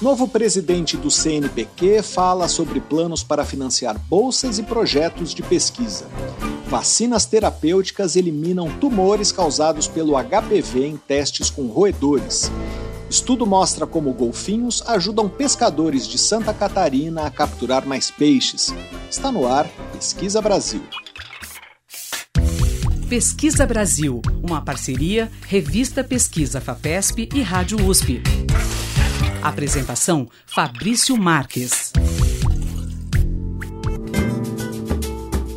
Novo presidente do CNPq fala sobre planos para financiar bolsas e projetos de pesquisa. Vacinas terapêuticas eliminam tumores causados pelo HPV em testes com roedores. Estudo mostra como golfinhos ajudam pescadores de Santa Catarina a capturar mais peixes. Está no ar Pesquisa Brasil. Pesquisa Brasil, uma parceria Revista Pesquisa FAPESP e Rádio USP. Apresentação: Fabrício Marques.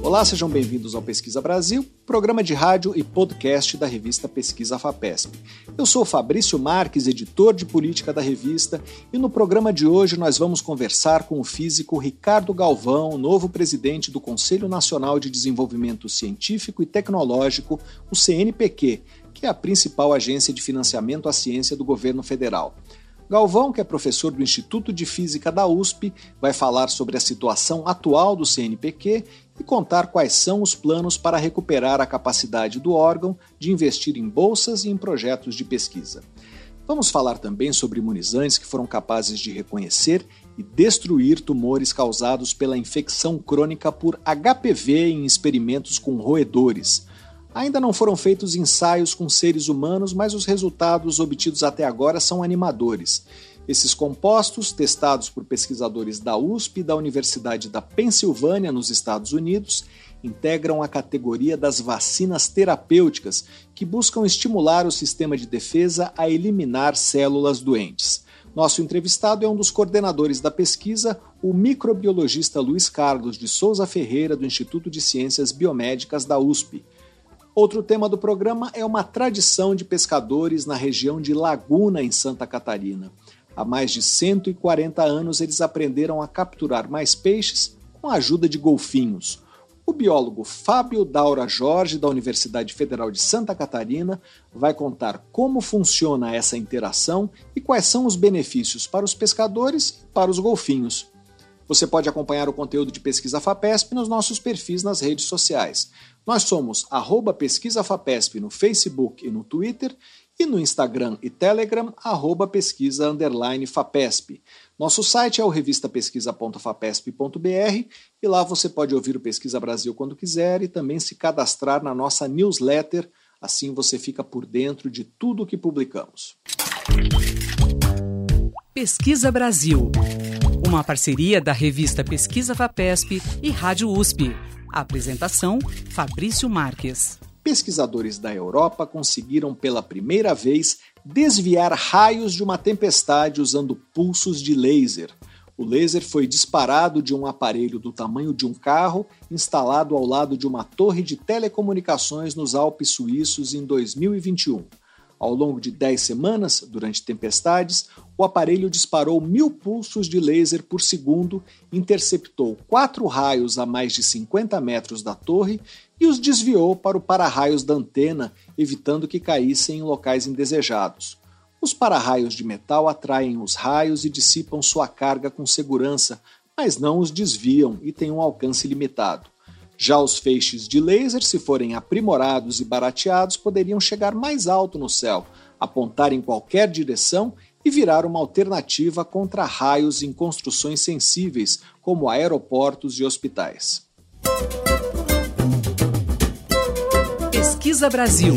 Olá, sejam bem-vindos ao Pesquisa Brasil, programa de rádio e podcast da revista Pesquisa FAPESP. Eu sou Fabrício Marques, editor de política da revista, e no programa de hoje nós vamos conversar com o físico Ricardo Galvão, novo presidente do Conselho Nacional de Desenvolvimento Científico e Tecnológico, o CNPq, que é a principal agência de financiamento à ciência do governo federal. Galvão, que é professor do Instituto de Física da USP, vai falar sobre a situação atual do CNPq e contar quais são os planos para recuperar a capacidade do órgão de investir em bolsas e em projetos de pesquisa. Vamos falar também sobre imunizantes que foram capazes de reconhecer e destruir tumores causados pela infecção crônica por HPV em experimentos com roedores. Ainda não foram feitos ensaios com seres humanos, mas os resultados obtidos até agora são animadores. Esses compostos, testados por pesquisadores da USP e da Universidade da Pensilvânia, nos Estados Unidos, integram a categoria das vacinas terapêuticas, que buscam estimular o sistema de defesa a eliminar células doentes. Nosso entrevistado é um dos coordenadores da pesquisa, o microbiologista Luiz Carlos de Souza Ferreira, do Instituto de Ciências Biomédicas da USP. Outro tema do programa é uma tradição de pescadores na região de Laguna, em Santa Catarina. Há mais de 140 anos eles aprenderam a capturar mais peixes com a ajuda de golfinhos. O biólogo Fábio Daura Jorge, da Universidade Federal de Santa Catarina, vai contar como funciona essa interação e quais são os benefícios para os pescadores e para os golfinhos. Você pode acompanhar o conteúdo de Pesquisa FAPESP nos nossos perfis nas redes sociais. Nós somos arroba Pesquisa FAPESP no Facebook e no Twitter e no Instagram e Telegram, arroba pesquisa underline FAPESP. Nosso site é o revistapesquisa.fapesp.br e lá você pode ouvir o Pesquisa Brasil quando quiser e também se cadastrar na nossa newsletter, assim você fica por dentro de tudo o que publicamos. Pesquisa Brasil uma parceria da revista Pesquisa Vapesp e Rádio USP. Apresentação: Fabrício Marques. Pesquisadores da Europa conseguiram pela primeira vez desviar raios de uma tempestade usando pulsos de laser. O laser foi disparado de um aparelho do tamanho de um carro instalado ao lado de uma torre de telecomunicações nos Alpes suíços em 2021. Ao longo de 10 semanas, durante tempestades, o aparelho disparou mil pulsos de laser por segundo, interceptou quatro raios a mais de 50 metros da torre e os desviou para o para-raios da antena, evitando que caíssem em locais indesejados. Os para-raios de metal atraem os raios e dissipam sua carga com segurança, mas não os desviam e têm um alcance limitado. Já os feixes de laser, se forem aprimorados e barateados, poderiam chegar mais alto no céu, apontar em qualquer direção e virar uma alternativa contra raios em construções sensíveis, como aeroportos e hospitais. Pesquisa Brasil.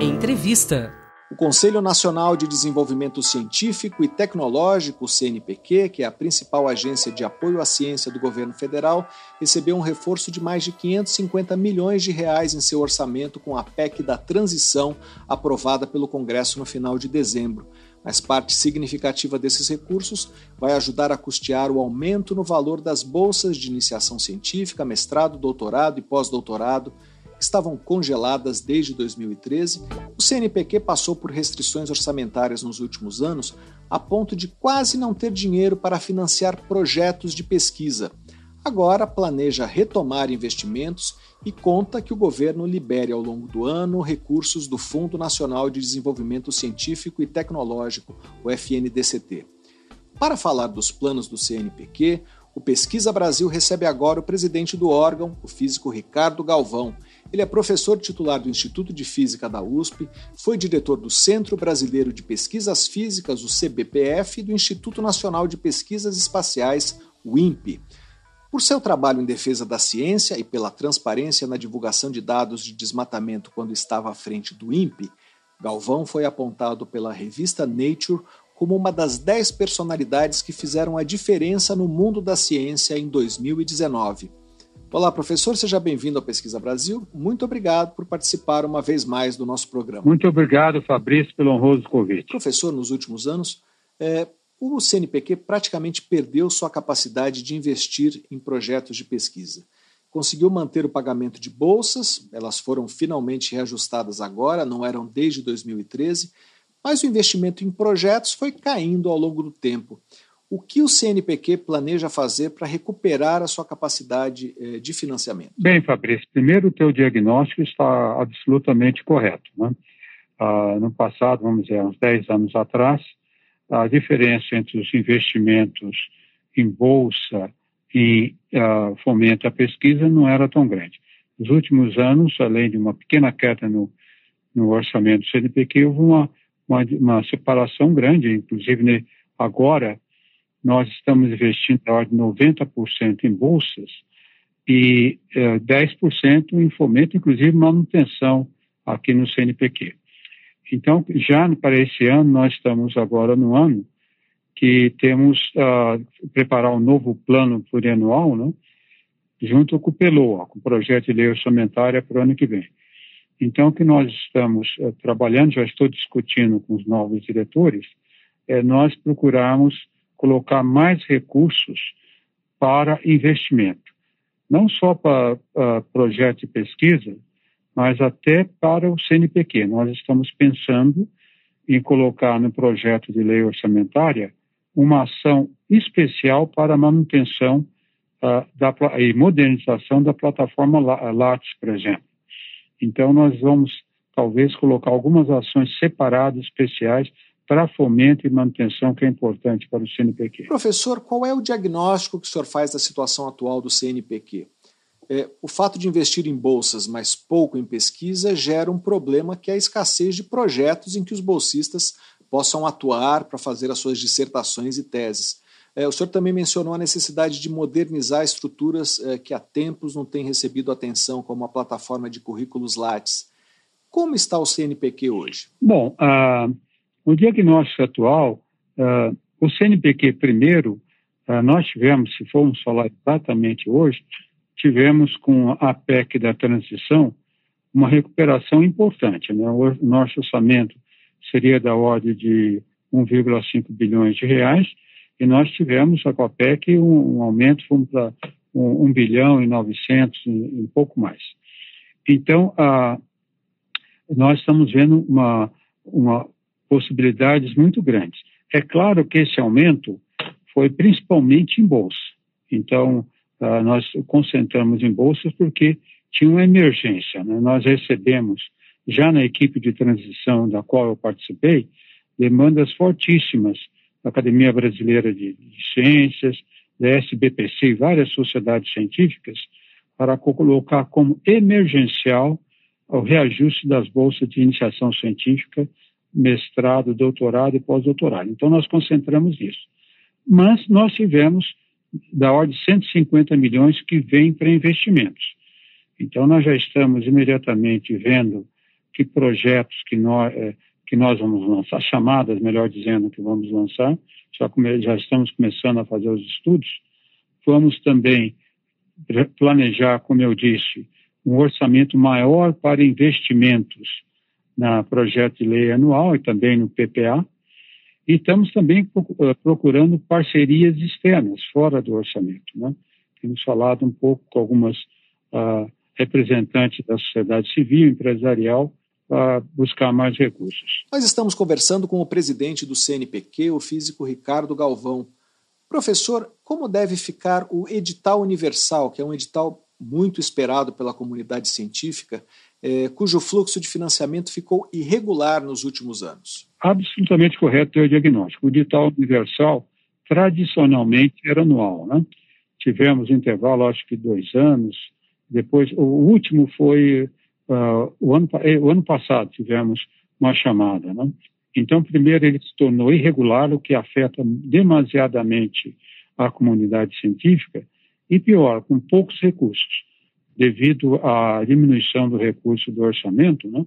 Entrevista. O Conselho Nacional de Desenvolvimento Científico e Tecnológico, CNPq, que é a principal agência de apoio à ciência do governo federal, recebeu um reforço de mais de 550 milhões de reais em seu orçamento com a PEC da transição aprovada pelo Congresso no final de dezembro. Mas parte significativa desses recursos vai ajudar a custear o aumento no valor das bolsas de iniciação científica, mestrado, doutorado e pós-doutorado estavam congeladas desde 2013, o CNPq passou por restrições orçamentárias nos últimos anos a ponto de quase não ter dinheiro para financiar projetos de pesquisa. Agora planeja retomar investimentos e conta que o governo libere ao longo do ano recursos do Fundo Nacional de Desenvolvimento Científico e Tecnológico, o FNDCT. Para falar dos planos do CNPq, o Pesquisa Brasil recebe agora o presidente do órgão, o físico Ricardo Galvão, Ele é professor titular do Instituto de Física da USP, foi diretor do Centro Brasileiro de Pesquisas Físicas, o CBPF, e do Instituto Nacional de Pesquisas Espaciais, o INPE. Por seu trabalho em defesa da ciência e pela transparência na divulgação de dados de desmatamento quando estava à frente do INPE, Galvão foi apontado pela revista Nature como uma das dez personalidades que fizeram a diferença no mundo da ciência em 2019. Olá, professor, seja bem-vindo ao Pesquisa Brasil. Muito obrigado por participar uma vez mais do nosso programa. Muito obrigado, Fabrício, pelo honroso convite. Professor, nos últimos anos, é, o CNPq praticamente perdeu sua capacidade de investir em projetos de pesquisa. Conseguiu manter o pagamento de bolsas, elas foram finalmente reajustadas agora, não eram desde 2013, mas o investimento em projetos foi caindo ao longo do tempo. O que o CNPq planeja fazer para recuperar a sua capacidade eh, de financiamento? Bem, Fabrício, primeiro o teu diagnóstico está absolutamente correto. Né? Ah, no passado, vamos dizer, uns 10 anos atrás, a diferença entre os investimentos em bolsa e uh, fomento à pesquisa não era tão grande. Nos últimos anos, além de uma pequena queda no, no orçamento do CNPq, houve uma, uma, uma separação grande, inclusive agora nós estamos investindo na ordem de 90% em bolsas e eh, 10% em fomento, inclusive manutenção aqui no CNPq. Então, já para esse ano, nós estamos agora no ano que temos uh, preparar um novo plano plurianual, né, junto com o PELOA, com o projeto de lei orçamentária para o ano que vem. Então, o que nós estamos uh, trabalhando, já estou discutindo com os novos diretores, é nós procurarmos colocar mais recursos para investimento, não só para uh, projeto de pesquisa, mas até para o CNPq. Nós estamos pensando em colocar no projeto de lei orçamentária uma ação especial para a manutenção uh, da, e modernização da plataforma Lattes, por exemplo. Então, nós vamos talvez colocar algumas ações separadas, especiais, para fomento e manutenção, que é importante para o CNPq. Professor, qual é o diagnóstico que o senhor faz da situação atual do CNPq? É, o fato de investir em bolsas, mas pouco em pesquisa, gera um problema que é a escassez de projetos em que os bolsistas possam atuar para fazer as suas dissertações e teses. É, o senhor também mencionou a necessidade de modernizar estruturas é, que há tempos não têm recebido atenção, como a plataforma de currículos Lattes. Como está o CNPq hoje? Bom, uh, o diagnóstico atual, uh, o CNPq primeiro, uh, nós tivemos, se formos falar exatamente hoje, tivemos com a PEC da transição uma recuperação importante. Né? O nosso orçamento seria da ordem de 1,5 bilhões de reais e nós tivemos a PEC um, um aumento, fomos para 1, 1 bilhão e 900 e um pouco mais. Então, a, nós estamos vendo uma, uma possibilidades muito grandes. É claro que esse aumento foi principalmente em bolsa. Então, uh, nós concentramos em bolsas porque tinha uma emergência. Né? Nós recebemos, já na equipe de transição da qual eu participei, demandas fortíssimas da Academia Brasileira de Ciências, da SBPC e várias sociedades científicas para colocar como emergencial o reajuste das bolsas de iniciação científica, mestrado, doutorado e pós-doutorado. Então, nós concentramos isso. Mas nós tivemos da ordem de 150 milhões que vem para investimentos. Então, nós já estamos imediatamente vendo que projetos que nós, é, que nós vamos lançar, chamadas, melhor dizendo, que vamos lançar, já, come, já estamos começando a fazer os estudos. Vamos também planejar, como eu disse, um orçamento maior para investimentos na projeto de lei anual e também no PPA, e estamos também eh, procurando parcerias externas, fora do orçamento. Né? Temos falado um pouco com algumas uh, representantes da sociedade civil, empresarial, para buscar mais recursos. Nós estamos conversando com o presidente do CNPq, o físico Ricardo Galvão. Professor, como deve ficar o edital universal, que é um edital muito esperado pela comunidade científica, eh, cujo fluxo de financiamento ficou irregular nos últimos anos? absolutamente correto o diagnóstico. O edital universal, tradicionalmente, era anual. Né? Tivemos intervalo, acho que dois anos. Depois, o último foi uh, o, ano, eh, o ano passado tivemos uma chamada. Né? Então, primeiro, ele se tornou irregular, o que afeta demasiadamente a comunidade científica, e pior, com poucos recursos, devido à diminuição do recurso do orçamento, né?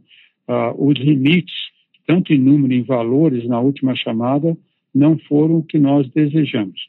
uh, os limites, tanto em número e em valores, na última chamada, não foram o que nós desejamos.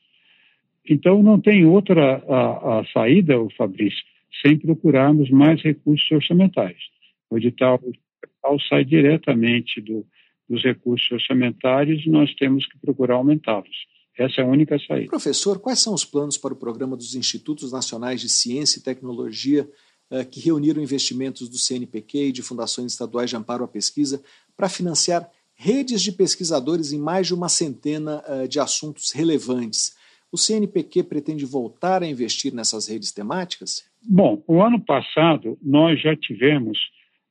Então, não tem outra a, a saída, Fabrício, sem procurarmos mais recursos orçamentários. O edital, o edital sai diretamente do, dos recursos orçamentários e nós temos que procurar aumentá-los. Essa é a única saída. Professor, quais são os planos para o programa dos Institutos Nacionais de Ciência e Tecnologia uh, que reuniram investimentos do CNPq e de fundações estaduais de amparo à pesquisa para financiar redes de pesquisadores em mais de uma centena uh, de assuntos relevantes? O CNPq pretende voltar a investir nessas redes temáticas? Bom, o ano passado nós já tivemos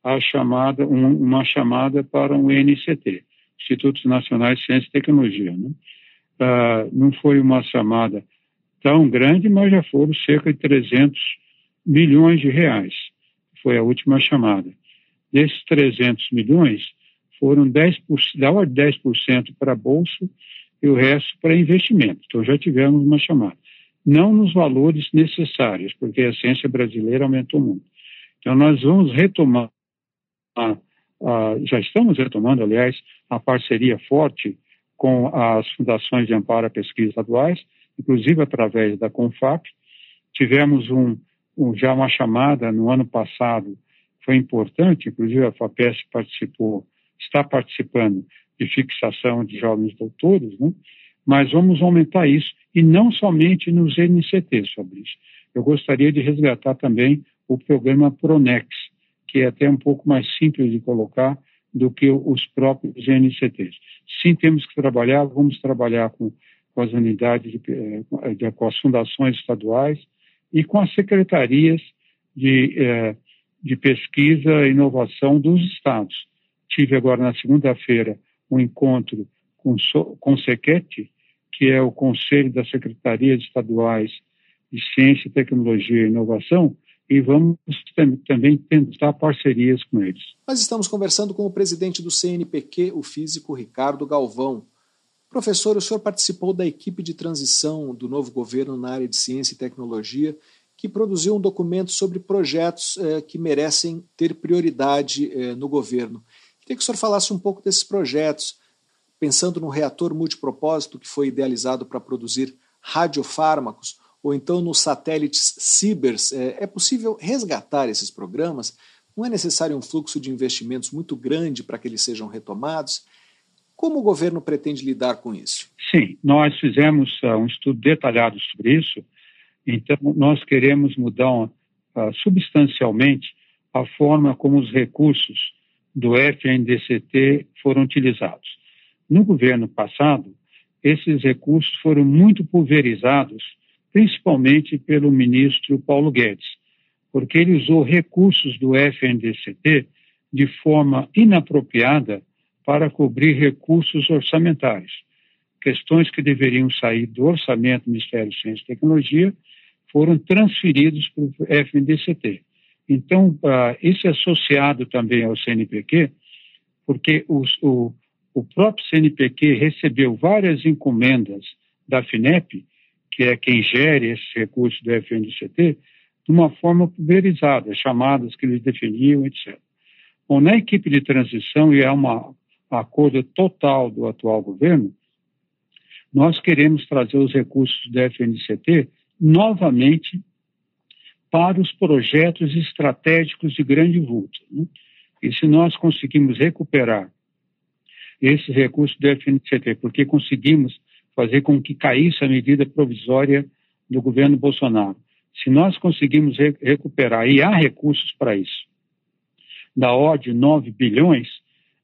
a chamada, um, uma chamada para um INCT, Institutos Nacionais de Ciência e Tecnologia. Né? Uh, não foi uma chamada tão grande, mas já foram cerca de 300 milhões de reais. Foi a última chamada. Desses 300 milhões, foram 10%, da ordem de 10% para a Bolsa e o resto para investimento. Então já tivemos uma chamada. Não nos valores necessários, porque a ciência brasileira aumentou muito. Então nós vamos retomar, a, a, já estamos retomando, aliás, a parceria forte com as fundações de amparo à pesquisa estaduais, inclusive através da CONFAP. Tivemos um, um, já uma chamada no ano passado, foi importante, inclusive a FAPES participou, está participando de fixação de jovens doutores, né? mas vamos aumentar isso, e não somente nos NCTs, Fabrício. Eu gostaria de resgatar também o programa Pronex, que é até um pouco mais simples de colocar, do que os próprios NCTs. Sim, temos que trabalhar, vamos trabalhar com, com as unidades, de, eh, com as fundações estaduais e com as secretarias de, eh, de pesquisa e inovação dos estados. Tive agora na segunda-feira um encontro com, com o SEQET, que é o Conselho das Secretarias Estaduais de Ciência, Tecnologia e Inovação, e vamos também tentar parcerias com eles. Nós estamos conversando com o presidente do CNPq, o físico Ricardo Galvão. Professor, o senhor participou da equipe de transição do novo governo na área de ciência e tecnologia, que produziu um documento sobre projetos eh, que merecem ter prioridade eh, no governo. Queria que o senhor falasse um pouco desses projetos, pensando no reator multipropósito que foi idealizado para produzir radiofármacos ou então nos satélites Cibers, é, é possível resgatar esses programas? Não é necessário um fluxo de investimentos muito grande para que eles sejam retomados? Como o governo pretende lidar com isso? Sim, nós fizemos uh, um estudo detalhado sobre isso. Então, nós queremos mudar uh, substancialmente a forma como os recursos do FNDCT foram utilizados. No governo passado, esses recursos foram muito pulverizados principalmente pelo ministro Paulo Guedes, porque ele usou recursos do FNDCT de forma inapropriada para cobrir recursos orçamentários. Questões que deveriam sair do orçamento do Ministério de Ciência e Tecnologia foram transferidos para o FNDCT. Então, uh, isso é associado também ao CNPq, porque os, o, o próprio CNPq recebeu várias encomendas da FINEP que é quem gere esses recursos do FNDCT, de uma forma pulverizada, chamadas que eles definiam, etc. Bom, na equipe de transição, e é uma acordo total do atual governo, nós queremos trazer os recursos do FNDCT novamente para os projetos estratégicos de grande vulto. Né? E se nós conseguimos recuperar esses recursos do FNDCT, porque conseguimos fazer com que caísse a medida provisória do governo Bolsonaro. Se nós conseguirmos re recuperar, e há recursos para isso, da ordem de 9 bilhões,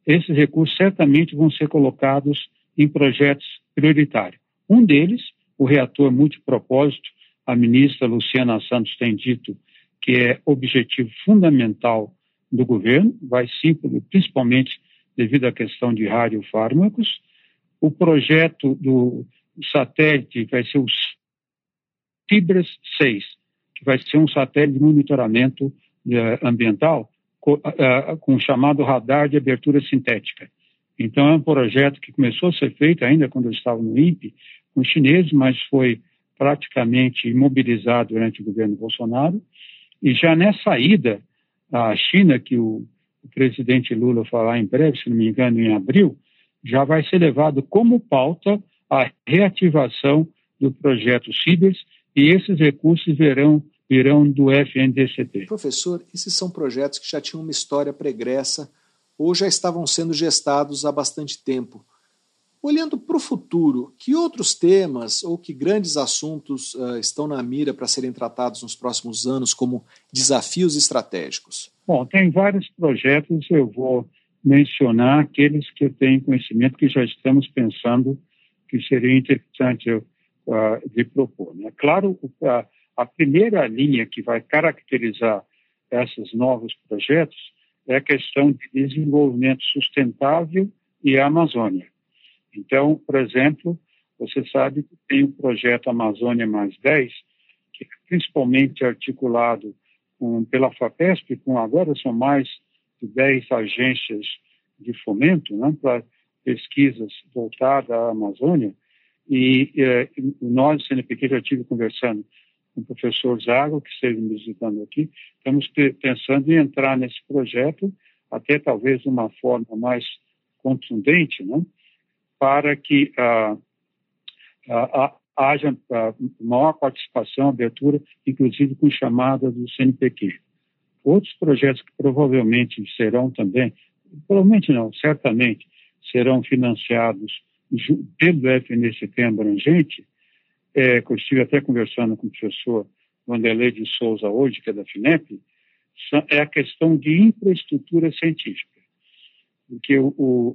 esses recursos certamente vão ser colocados em projetos prioritários. Um deles, o reator multipropósito, a ministra Luciana Santos tem dito que é objetivo fundamental do governo, vai sim, principalmente devido à questão de radiofármacos, o projeto do satélite vai ser o Cibras 6, que vai ser um satélite de monitoramento eh, ambiental com o chamado radar de abertura sintética. Então, é um projeto que começou a ser feito ainda quando eu estava no INPE, com chineses, mas foi praticamente imobilizado durante o governo Bolsonaro. E já nessa ida à China, que o, o presidente Lula falar em breve, se não me engano, em abril, já vai ser levado como pauta a reativação do projeto CIBERS e esses recursos verão, virão do FNDCT. Professor, esses são projetos que já tinham uma história pregressa ou já estavam sendo gestados há bastante tempo. Olhando para o futuro, que outros temas ou que grandes assuntos uh, estão na mira para serem tratados nos próximos anos como desafios estratégicos? Bom, tem vários projetos, eu vou mencionar aqueles que tenho conhecimento que já estamos pensando que seria interessante uh, de propor. Né? Claro, a, a primeira linha que vai caracterizar esses novos projetos é a questão de desenvolvimento sustentável e a Amazônia. Então, por exemplo, você sabe que tem o projeto Amazônia Mais 10, que é principalmente articulado com, pela FAPESP, com agora são mais de 10 agências de fomento né, para pesquisas voltadas à Amazônia. E eh, nós, CNPq, já estive conversando com o professor Zago, que esteve me visitando aqui, estamos pensando em entrar nesse projeto, até talvez de uma forma mais contundente, né, para que ah, ah, ah, haja maior participação, abertura, inclusive com chamada do CNPq. Outros projetos que provavelmente serão também, provavelmente não, certamente, serão financiados pelo FNCT abrangente, é, que eu estive até conversando com o professor Vanderlei de Souza hoje, que é da FINEP, é a questão de infraestrutura científica. Porque o,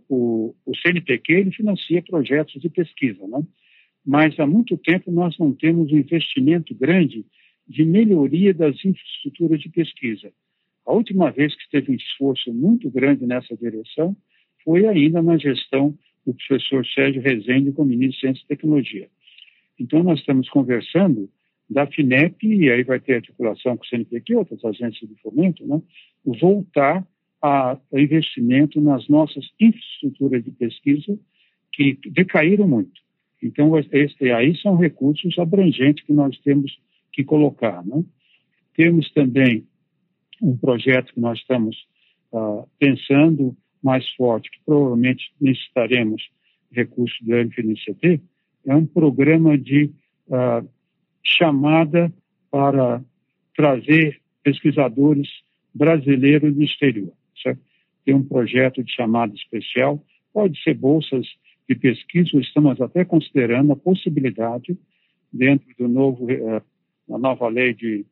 o, o CNPq ele financia projetos de pesquisa, né? mas há muito tempo nós não temos um investimento grande de melhoria das infraestruturas de pesquisa. A última vez que teve um esforço muito grande nessa direção foi ainda na gestão do professor Sérgio Rezende como ministro de Ciência e Tecnologia. Então, nós estamos conversando da FINEP, e aí vai ter articulação com o CNPq outras agências de fomento, né, voltar a, a investimento nas nossas infraestruturas de pesquisa que decaíram muito. Então, esse, aí são recursos abrangentes que nós temos que colocar. Né? Temos também um projeto que nós estamos uh, pensando mais forte, que provavelmente necessitaremos recursos do FNCT, é um programa de uh, chamada para trazer pesquisadores brasileiros do exterior. Certo? Tem um projeto de chamada especial, pode ser bolsas de pesquisa, estamos até considerando a possibilidade, dentro do novo, uh, da nova lei de,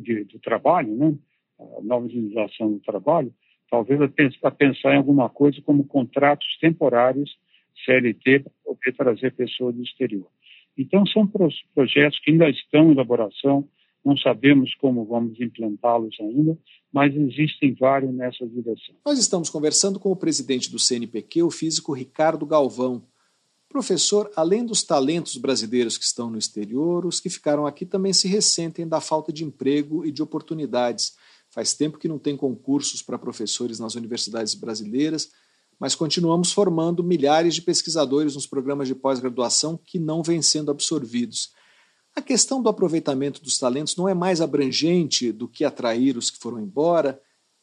de, do trabalho, né? a nova legislação do trabalho, talvez a pensar em alguma coisa como contratos temporários CLT para poder trazer pessoas do exterior. Então, são projetos que ainda estão em elaboração, não sabemos como vamos implantá-los ainda, mas existem vários nessa direção. Nós estamos conversando com o presidente do CNPq, o físico Ricardo Galvão. Professor, além dos talentos brasileiros que estão no exterior, os que ficaram aqui também se ressentem da falta de emprego e de oportunidades. Faz tempo que não tem concursos para professores nas universidades brasileiras mas continuamos formando milhares de pesquisadores nos programas de pós-graduação que não vêm sendo absorvidos. A questão do aproveitamento dos talentos não é mais abrangente do que atrair os que foram embora?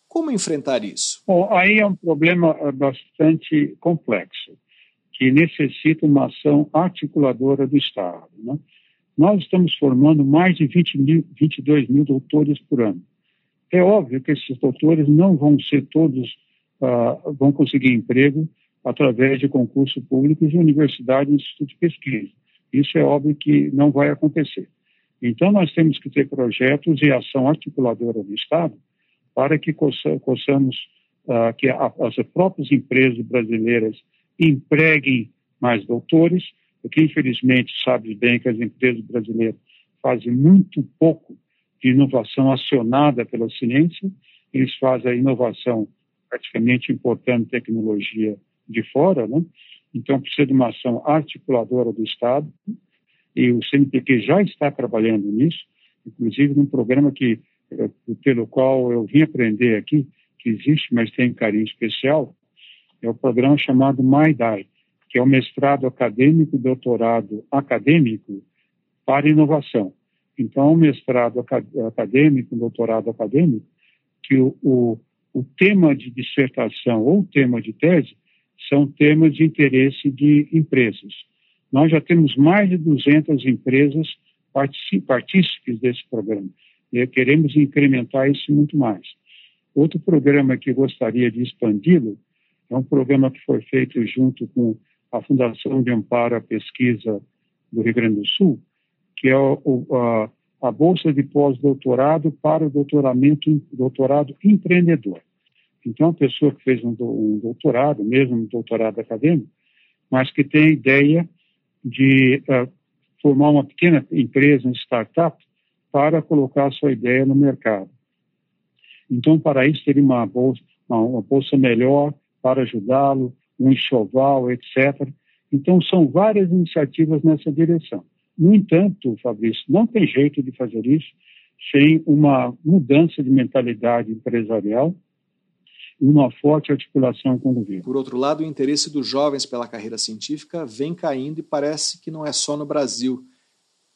Como enfrentar isso? Bom, aí é um problema eh, bastante complexo, que necessita uma ação articuladora do Estado. Né? Nós estamos formando mais de 20 mil, 22 mil doutores por ano. É óbvio que esses doutores não vão ser todos uh, vão conseguir emprego através de concurso público de universidade e instituto de pesquisa. Isso é óbvio que não vai acontecer. Então, nós temos que ter projetos e ação articuladora do Estado para que possamos, uh, que a, as próprias empresas brasileiras empreguem mais doutores, porque infelizmente sabe bem que as empresas brasileiras fazem muito pouco de inovação acionada pela ciência, eles fazem a inovação praticamente importando tecnologia de fora, né? Então precisa de uma ação articuladora do Estado e o CNPq já está trabalhando nisso, inclusive num programa que pelo qual eu vim aprender aqui, que existe, mas tem carinho especial, é o programa chamado MyDai, que é o mestrado acadêmico, doutorado acadêmico para inovação. Então, o mestrado acadêmico, doutorado acadêmico, que o, o, o tema de dissertação ou tema de tese são temas de interesse de empresas. Nós já temos mais de 200 empresas partícipes desse programa e queremos incrementar isso muito mais. Outro programa que gostaria de expandi-lo é um programa que foi feito junto com a Fundação de Amparo à Pesquisa do Rio Grande do Sul, que é o, a, a Bolsa de Pós-Doutorado para o doutoramento, doutorado empreendedor. Então, a pessoa que fez um, um doutorado, mesmo um doutorado acadêmico, mas que tem a ideia de uh, formar uma pequena empresa, um startup, para colocar a sua ideia no mercado. Então, para isso, teria uma bolsa, uma, uma bolsa melhor para ajudá-lo, um enxoval, etc. Então, são várias iniciativas nessa direção. No entanto, Fabrício, não tem jeito de fazer isso sem uma mudança de mentalidade empresarial e uma forte articulação com o governo. Por outro lado, o interesse dos jovens pela carreira científica vem caindo e parece que não é só no Brasil.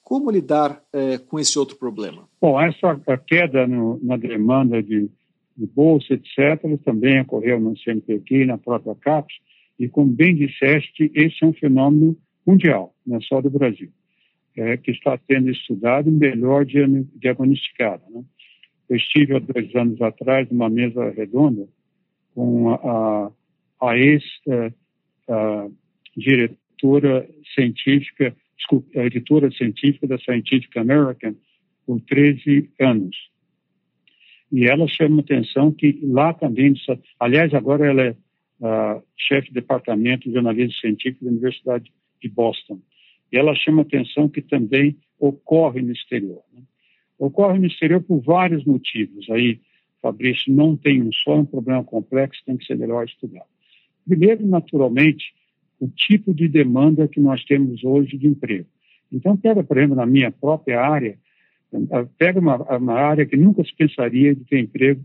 Como lidar é, com esse outro problema? Bom, essa queda no, na demanda de, de, bolsa, etc., também ocorreu no CNPq, na própria CAPES, e como bem disseste, esse é um fenômeno mundial, não é só do Brasil, é, que está sendo estudado e melhor diagnosticado. Né? Eu estive há dois anos atrás numa mesa redonda com a, a ex-diretora é, científica, desculpa, a editora científica da Scientific American por 13 anos. E ela chama atenção que lá também, aliás, agora ela é uh, chefe de departamento de jornalismo científico da Universidade de Boston. E ela chama atenção que também ocorre no exterior. Né? Ocorre no exterior por vários motivos. Aí, Fabrício, não tem um só, é um problema complexo, tem que ser melhor estudado. Primeiro, naturalmente, o tipo de demanda que nós temos hoje de emprego. Então, pega, por exemplo, na minha própria área, pega uma, uma área que nunca se pensaria de ter emprego,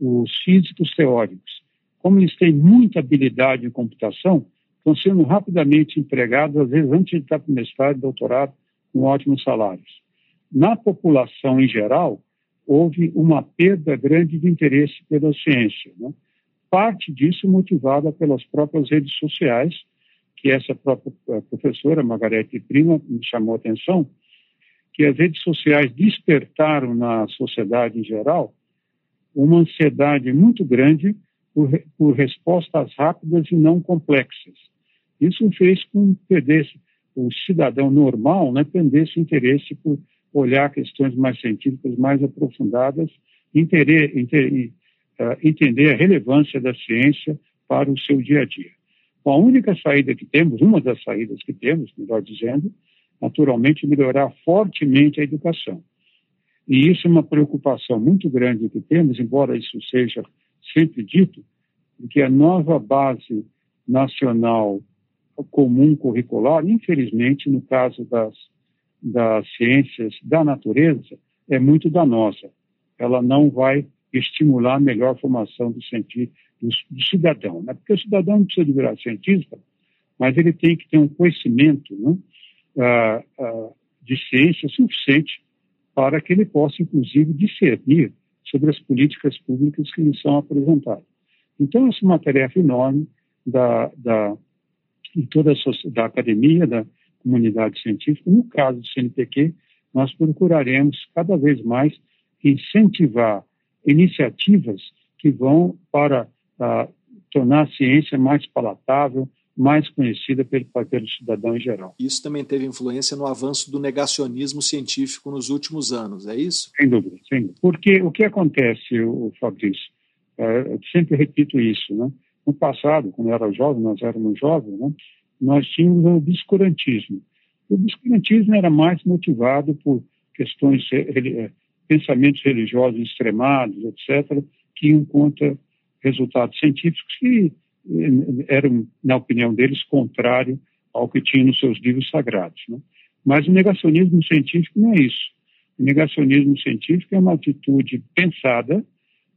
os físicos teóricos. Como eles têm muita habilidade em computação, estão sendo rapidamente empregados, às vezes antes de estar para mestrado doutorado, com ótimos salários. Na população em geral, houve uma perda grande de interesse pela ciência. Né? Parte disso motivada pelas próprias redes sociais, que essa própria eh, professora, Margarete Prima, me chamou a atenção, que as redes sociais despertaram na sociedade em geral uma ansiedade muito grande por, por respostas rápidas e não complexas. Isso fez com que o cidadão normal né, perdesse interesse por olhar questões mais científicas, mais aprofundadas, entender, uh, entender a relevância da ciência para o seu dia a dia. Bom, a única saída que temos, uma das saídas que temos, melhor dizendo, naturalmente, melhorar fortemente a educação. E isso é uma preocupação muito grande que temos, embora isso seja sempre dito, que a nova base nacional comum curricular, infelizmente, no caso das das ciências da natureza é muito danosa. Ela não vai estimular a melhor formação do, cientista, do, do cidadão. Né? Porque o cidadão não precisa de virar cientista, mas ele tem que ter um conhecimento né, uh, uh, de ciência suficiente para que ele possa, inclusive, discernir sobre as políticas públicas que lhe são apresentadas. Então, essa é uma tarefa enorme da, da, toda a, da academia, da, comunidade científica. No caso do CNPq, nós procuraremos cada vez mais incentivar iniciativas que vão para uh, tornar a ciência mais palatável, mais conhecida pelo, pelo cidadão em geral. Isso também teve influência no avanço do negacionismo científico nos últimos anos, é isso? Sem dúvida, sem dúvida. Porque o que acontece, o Fabrício, é, eu sempre repito isso, né? No passado, quando eu era jovem, nós éramos jovens, né? nós tínhamos o obscurantismo. O obscurantismo era mais motivado por questões, eh, pensamentos religiosos extremados, etc., que iam contra resultados científicos que eram, na opinião deles, contrário ao que tinha nos seus livros sagrados. Né? Mas o negacionismo científico não é isso. O negacionismo científico é uma atitude pensada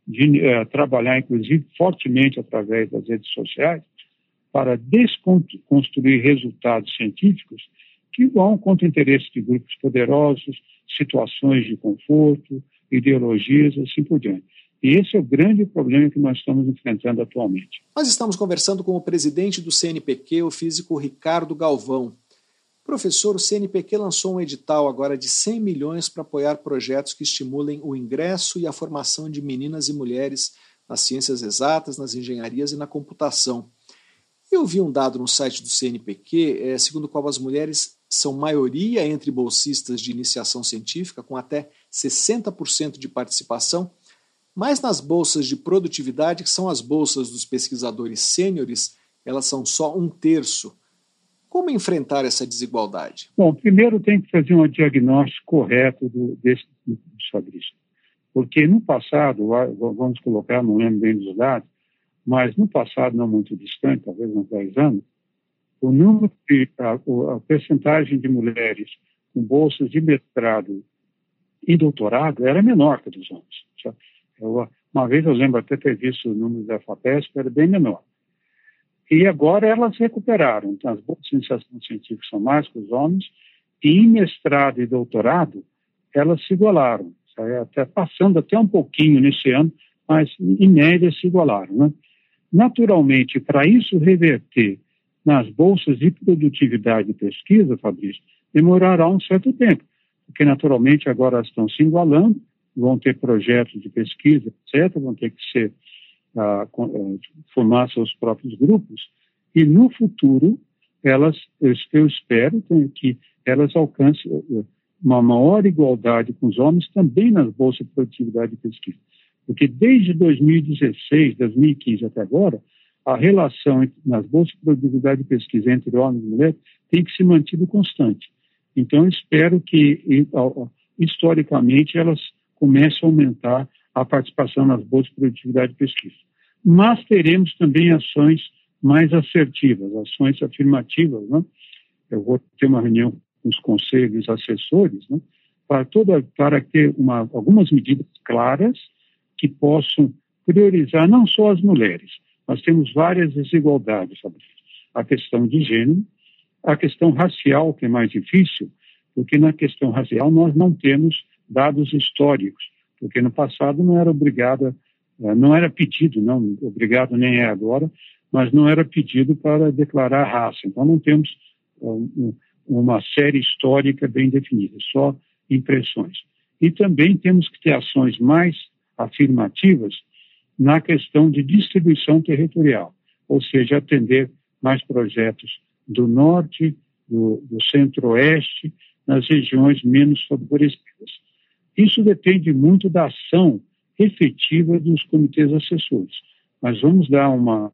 de uh, trabalhar, inclusive, fortemente através das redes sociais para desconstruir resultados científicos que vão contra o interesse de grupos poderosos, situações de conforto, ideologias, assim por diante. E esse é o grande problema que nós estamos enfrentando atualmente. Nós estamos conversando com o presidente do CNPq, o físico Ricardo Galvão. Professor, o CNPq lançou um edital agora de 100 milhões para apoiar projetos que estimulem o ingresso e a formação de meninas e mulheres nas ciências exatas, nas engenharias e na computação. Eu vi um dado no site do CNPq, é, segundo o qual as mulheres são maioria entre bolsistas de iniciação científica, com até 60% de participação, mas nas bolsas de produtividade, que são as bolsas dos pesquisadores sêniores, elas são só um terço. Como enfrentar essa desigualdade? Bom, primeiro tem que fazer um diagnóstico correto do, desse, Fabrício. Porque no passado, vamos colocar, não lembro bem dos dados, mas no passado não muito distante, talvez uns 10 anos, o número de, a, a percentagem de mulheres com bolsas de mestrado e doutorado era menor que dos homens. Eu, uma vez eu lembro até ter visto o número da FAPESP, era bem menor. E agora elas recuperaram. Então, as bolsas de iniciação científica são mais que os homens, e em mestrado e doutorado, elas se igualaram. Até passando até um pouquinho nesse ano, mas em média se igualaram. Né? Naturalmente, para isso reverter nas bolsas de produtividade e pesquisa, Fabrício, demorará um certo tempo, porque naturalmente agora estão se igualando, vão ter projetos de pesquisa, etc., vão ter que ser uh, formar seus próprios grupos, e no futuro elas, eu espero que elas alcancem uh, uma maior igualdade com os homens também nas bolsas de produtividade e pesquisa. Porque desde 2016, 2015 até agora, a relação nas bolsas de produtividade e pesquisa entre homens e mulheres tem que se mantido constante. Então, espero que, historicamente, elas comecem a aumentar a participação nas bolsas de produtividade e pesquisa. Mas teremos também ações mais assertivas, ações afirmativas. Né? Eu vou ter uma reunião com os conselhos assessores né? para, toda, para ter uma, algumas medidas claras que possam priorizar não só as mulheres, nós temos várias desigualdades, sabe? A questão de gênero, a questão racial, que é mais difícil, porque na questão racial nós não temos dados históricos, porque no passado não era obrigada, eh, não era pedido, não obrigado nem é agora, mas não era pedido para declarar raça. Então não temos eh, uma série histórica bem definida, só impressões. E também temos que ter ações mais afirmativas na questão de distribuição territorial, ou seja, atender mais projetos do norte, do, do centro-oeste, nas regiões menos favorecidas. Isso depende muito da ação efetiva dos comitês assessores. Mas vamos dar uma,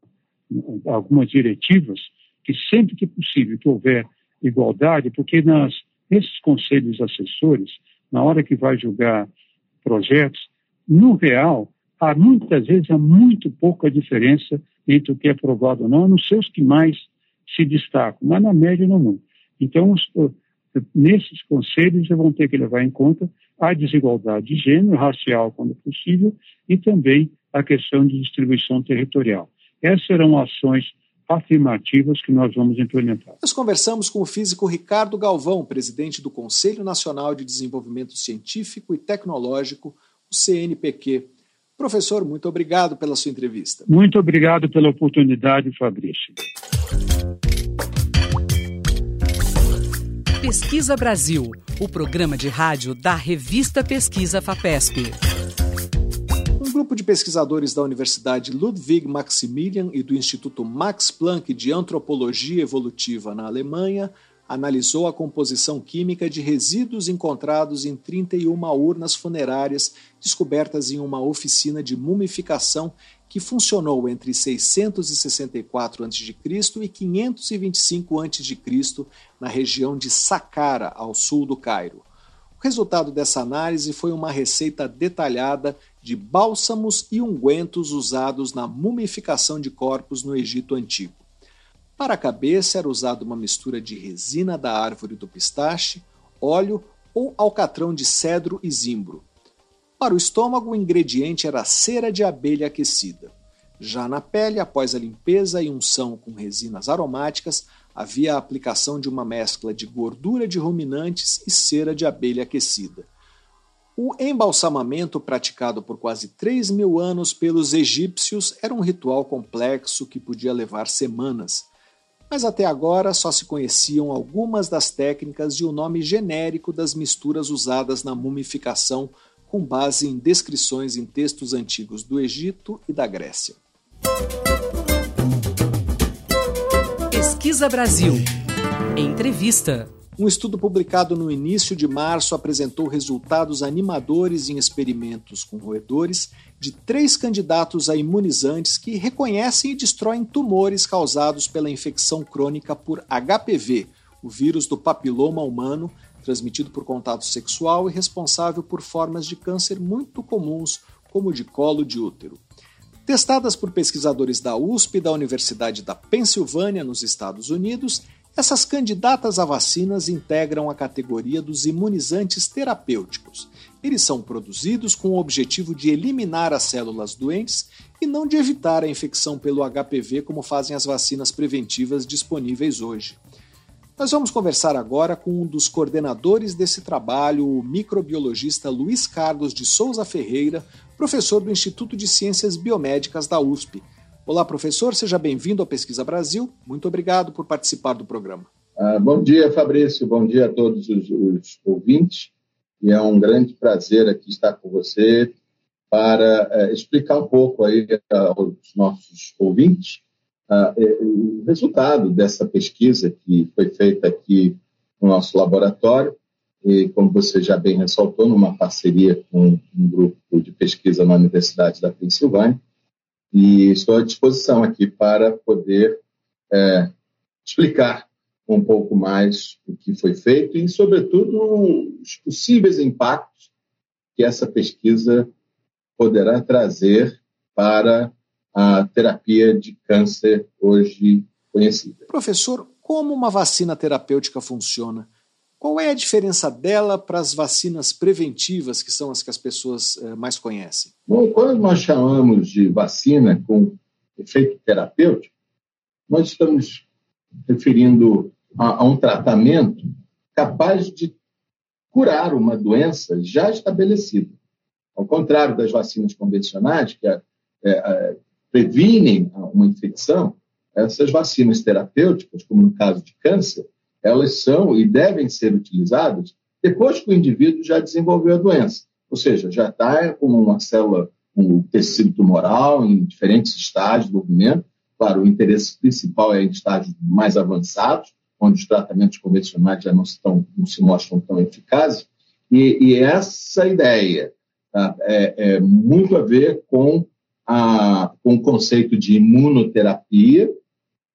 algumas diretivas que sempre que possível que houver igualdade, porque nas, nesses conselhos assessores, na hora que vai julgar projetos, no real, há muitas vezes há muito pouca diferença entre o que é aprovado ou não, nos seus que mais se destacam, mas na média não. Então, os, nesses conselhos vão ter que levar em conta a desigualdade de gênero, racial, quando possível, e também a questão de distribuição territorial. Essas serão ações afirmativas que nós vamos implementar. Nós conversamos com o físico Ricardo Galvão, presidente do Conselho Nacional de Desenvolvimento Científico e Tecnológico, o CNPq. Professor, muito obrigado pela sua entrevista. Muito obrigado pela oportunidade, Fabrício. Pesquisa Brasil, o programa de rádio da revista Pesquisa FAPESP. Um grupo de pesquisadores da Universidade Ludwig Maximilian e do Instituto Max Planck de Antropologia Evolutiva na Alemanha analisou a composição química de resíduos encontrados em 31 urnas funerárias descobertas em uma oficina de mumificação que funcionou entre 664 a.C. e 525 a.C. na região de Saqqara, ao sul do Cairo. O resultado dessa análise foi uma receita detalhada de bálsamos e ungüentos usados na mumificação de corpos no Egito Antigo. Para a cabeça era usada uma mistura de resina da árvore do pistache, óleo, ou alcatrão de cedro e zimbro. Para o estômago, o ingrediente era cera de abelha aquecida. Já na pele, após a limpeza e unção com resinas aromáticas, havia a aplicação de uma mescla de gordura de ruminantes e cera de abelha aquecida. O embalsamamento, praticado por quase 3 mil anos pelos egípcios, era um ritual complexo que podia levar semanas. Mas até agora só se conheciam algumas das técnicas e o nome genérico das misturas usadas na mumificação, com base em descrições em textos antigos do Egito e da Grécia. Pesquisa Brasil. Entrevista. Um estudo publicado no início de março apresentou resultados animadores em experimentos com roedores de três candidatos a imunizantes que reconhecem e destroem tumores causados pela infecção crônica por HPV, o vírus do papiloma humano, transmitido por contato sexual e responsável por formas de câncer muito comuns, como o de colo de útero. Testadas por pesquisadores da USP e da Universidade da Pensilvânia, nos Estados Unidos, essas candidatas a vacinas integram a categoria dos imunizantes terapêuticos. Eles são produzidos com o objetivo de eliminar as células doentes e não de evitar a infecção pelo HPV, como fazem as vacinas preventivas disponíveis hoje. Nós vamos conversar agora com um dos coordenadores desse trabalho, o microbiologista Luiz Carlos de Souza Ferreira, professor do Instituto de Ciências Biomédicas da USP. Olá, professor, seja bem-vindo ao Pesquisa Brasil. Muito obrigado por participar do programa. Ah, bom dia, Fabrício. Bom dia a todos os, os, ouvintes. E é um grande prazer aqui estar com você para uh, explicar um pouco aí aos nossos ouvintes uh, o resultado dessa pesquisa que foi feita aqui no nosso laboratório e, como você já bem ressaltou, numa parceria com um grupo de pesquisa na Universidade da Pensilvânia. E estou à disposição aqui para poder é, explicar um pouco mais o que foi feito e, sobretudo, os possíveis impactos que essa pesquisa poderá trazer para a terapia de câncer hoje conhecida. Professor, como uma vacina terapêutica funciona? Qual é a diferença dela para as vacinas preventivas, que são as que as pessoas eh, mais conhecem? Bom, quando nós chamamos de vacina com efeito terapêutico, nós estamos referindo a, a um tratamento capaz de curar uma doença já estabelecida. Ao contrário das vacinas convencionais, que é, é, previnem uma infecção, essas vacinas terapêuticas, como no caso de câncer, elas são e devem ser utilizadas depois que o indivíduo já desenvolveu a doença, ou seja, já está com uma célula, um tecido tumoral em diferentes estágios do movimento. Claro, o interesse principal é em estágios mais avançados, onde os tratamentos convencionais já não, estão, não se mostram tão eficazes. E, e essa ideia tá, é, é, muito a ver com, a, com o conceito de imunoterapia,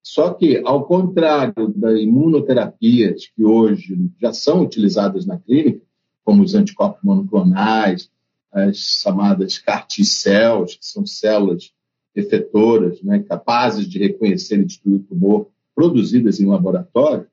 só que, ao contrário das imunoterapias que hoje já são utilizadas na clínica, como os anticorpos monoclonais, as chamadas CAR T-cells, que são células efetoras, né, capazes de reconhecer e destruir o tumor, produzidas em laboratório,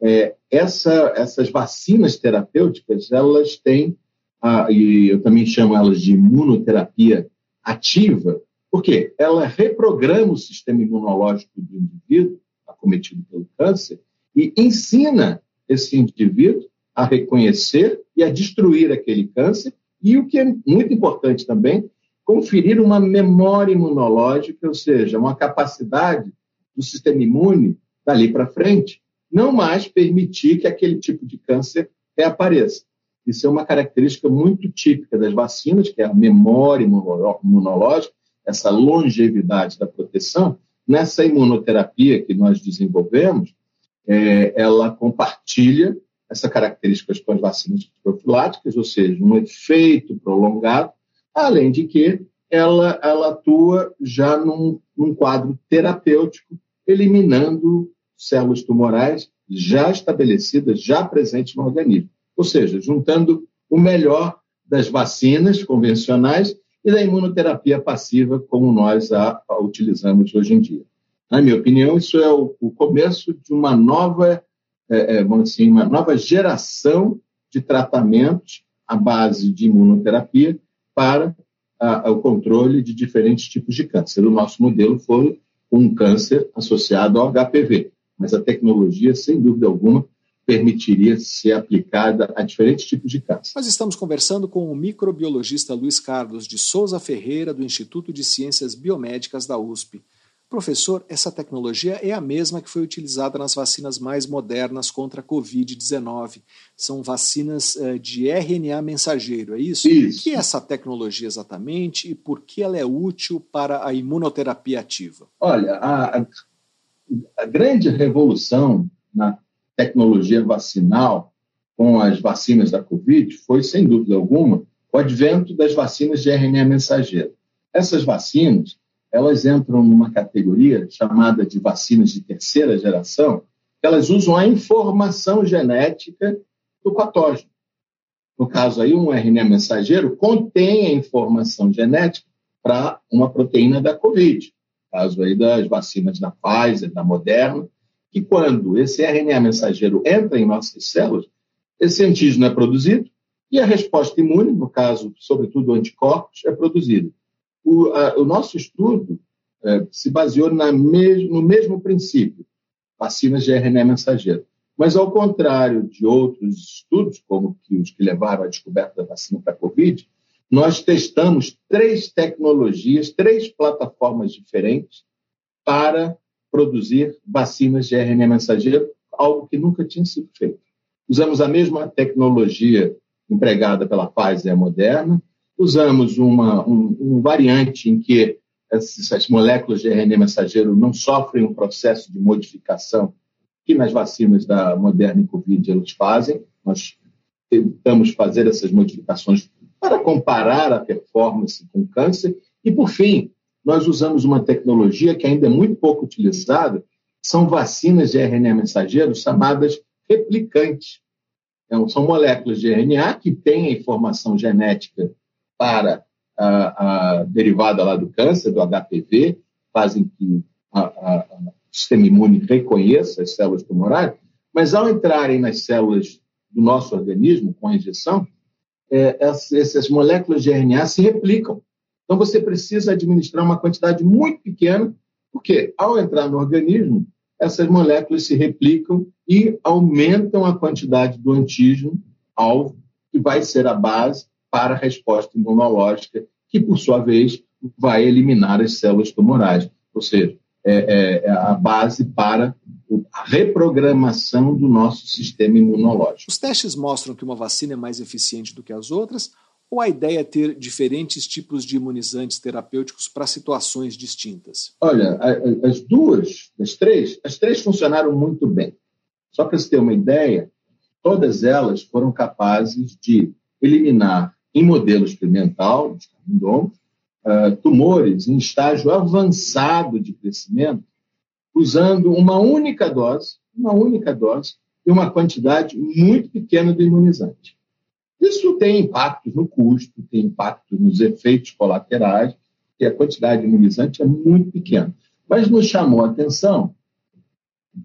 é, essa, essas vacinas terapêuticas, elas têm, a, e eu também chamo elas de imunoterapia ativa, por quê? Ela reprograma o sistema imunológico do indivíduo acometido pelo câncer e ensina esse indivíduo a reconhecer e a destruir aquele câncer e o que é muito importante também, conferir uma memória imunológica, ou seja, uma capacidade do sistema imune dali para frente, não mais permitir que aquele tipo de câncer reapareça. Isso é uma característica muito típica das vacinas, que é a memória imunológica, essa longevidade da proteção, nessa imunoterapia que nós desenvolvemos, é, ela compartilha essa característica com as vacinas profiláticas, ou seja, um efeito prolongado, além de que ela, ela atua já num, num quadro terapêutico, eliminando células tumorais já estabelecidas, já presentes no organismo. Ou seja, juntando o melhor das vacinas convencionais e da imunoterapia passiva, como nós a, a utilizamos hoje em dia. Na minha opinião, isso é o, o começo de uma nova, é, é, assim, uma nova geração de tratamentos à base de imunoterapia para a, o controle de diferentes tipos de câncer. O nosso modelo foi um câncer associado ao HPV, mas a tecnologia, sem dúvida alguma, permitiria ser aplicada a diferentes tipos de câncer. Nós estamos conversando com o microbiologista Luiz Carlos de Souza Ferreira, do Instituto de Ciências Biomédicas da USP. Professor, essa tecnologia é a mesma que foi utilizada nas vacinas mais modernas contra a Covid-19. São vacinas uh, de RNA mensageiro, é isso? Isso. O que é essa tecnologia exatamente e por que ela é útil para a imunoterapia ativa? Olha, a, a grande revolução na tecnologia vacinal com as vacinas da Covid foi, sem dúvida alguma, o advento das vacinas de RNA mensageiro. Essas vacinas, elas entram numa categoria chamada de vacinas de terceira geração, que elas usam a informação genética do patógeno. No caso aí, um RNA mensageiro contém a informação genética para uma proteína da Covid. No caso aí das vacinas da Pfizer, da Moderna, que quando esse RNA mensageiro entra em nossas células, esse antígeno é produzido e a resposta imune, no caso, sobretudo anticorpos, é produzida. O, a, o nosso estudo é, se baseou mes no mesmo princípio, vacinas de RNA mensageiro. Mas, ao contrário de outros estudos, como que os que levaram à descoberta da vacina para a Covid, nós testamos três tecnologias, três plataformas diferentes para produzir vacinas de RNA mensageiro, algo que nunca tinha sido feito. Usamos a mesma tecnologia empregada pela Pfizer Moderna, usamos uma, um, um variante em que essas moléculas de RNA mensageiro não sofrem um processo de modificação que nas vacinas da Moderna e Covid eles fazem. Nós tentamos fazer essas modificações para comparar a performance com câncer. E, por fim, nós usamos uma tecnologia que ainda é muito pouco utilizada, são vacinas de RNA mensageiro chamadas replicantes. Então, são moléculas de RNA que têm a informação genética para a, a derivada lá do câncer, do HPV, fazem que o sistema imune reconheça as células tumorais, mas ao entrarem nas células do nosso organismo com a injeção, é, essas moléculas de RNA se replicam então, você precisa administrar uma quantidade muito pequena, porque ao entrar no organismo, essas moléculas se replicam e aumentam a quantidade do antígeno alvo, que vai ser a base para a resposta imunológica, que, por sua vez, vai eliminar as células tumorais. Ou seja, é, é, é a base para a reprogramação do nosso sistema imunológico. Os testes mostram que uma vacina é mais eficiente do que as outras ou a ideia é ter diferentes tipos de imunizantes terapêuticos para situações distintas? Olha, as duas, as três, as três funcionaram muito bem. Só para você ter uma ideia, todas elas foram capazes de eliminar em modelo experimental de camundongos, uh, tumores em estágio avançado de crescimento, usando uma única dose, uma única dose e uma quantidade muito pequena do imunizante. Isso tem impactos no custo, tem impactos nos efeitos colaterais, e a quantidade de imunizante é muito pequena. Mas nos chamou a atenção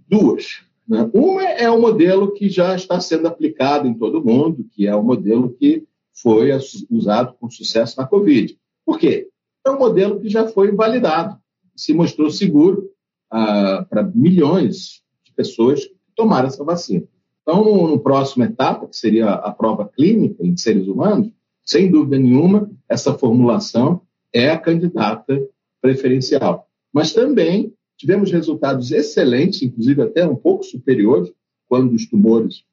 duas. Né? Uma é o modelo que já está sendo aplicado em todo o mundo, que é o modelo que foi usado com sucesso na Covid. Por quê? É um modelo que já foi validado, se mostrou seguro ah, para milhões de pessoas que tomaram essa vacina. Então, no, no próximo etapa, que seria a prova clínica em seres humanos, sem dúvida nenhuma, essa formulação é a candidata preferencial. Mas também tivemos resultados excelentes, inclusive até um pouco superiores, quando os tumores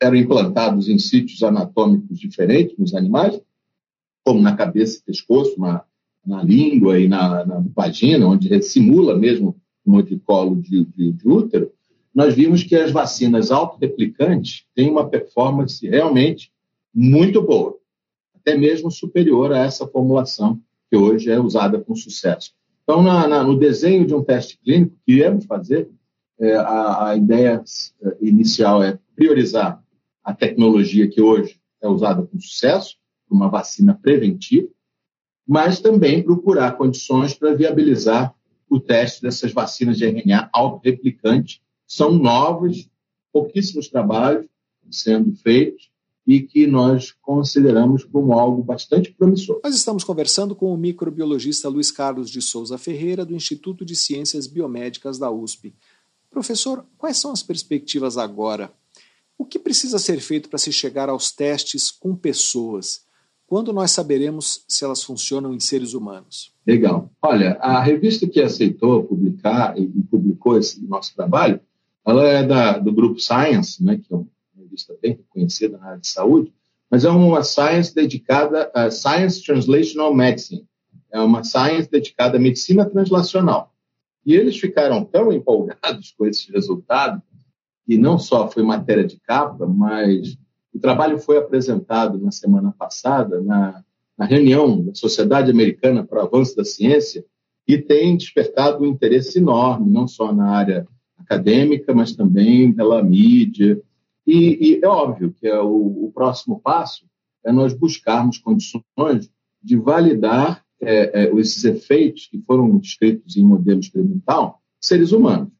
eram implantados em sítios anatômicos diferentes nos animais, como na cabeça e pescoço, na, na língua e na, na vagina, onde simula mesmo um modicolo de, de, de útero, nós vimos que as vacinas autorreplicantes têm uma performance realmente muito boa, até mesmo superior a essa formulação que hoje é usada com sucesso. Então, na, na, no desenho de um teste clínico que iremos fazer, é, a, a, ideia é, inicial é priorizar a tecnologia que hoje é usada com sucesso, uma vacina preventiva, mas também procurar condições para viabilizar o teste dessas vacinas de RNA autorreplicante são novos, pouquíssimos trabalhos sendo feitos e que nós consideramos como algo bastante promissor. Nós estamos conversando com o microbiologista Luiz Carlos de Souza Ferreira, do Instituto de Ciências Biomédicas da USP. Professor, quais são as perspectivas agora? O que precisa ser feito para se chegar aos testes com pessoas? Quando nós saberemos se elas funcionam em seres humanos? Legal. Olha, a revista que aceitou publicar e publicou esse nosso trabalho, ela é da, do grupo Science, né, que é uma revista bem conhecida na área de saúde, mas é uma science dedicada a Science Translational Medicine. É uma science dedicada à medicina translacional. E eles ficaram tão empolgados com esse resultado, e não só foi matéria de capa, mas o trabalho foi apresentado na semana passada na, na reunião da Sociedade Americana para o Avanço da Ciência e tem despertado um interesse enorme, não só na área acadêmica, mas também pela mídia. E, e é óbvio que é o, o, próximo passo é nós buscarmos condições de validar é, é, esses efeitos que foram descritos em modelo experimental seres humanos.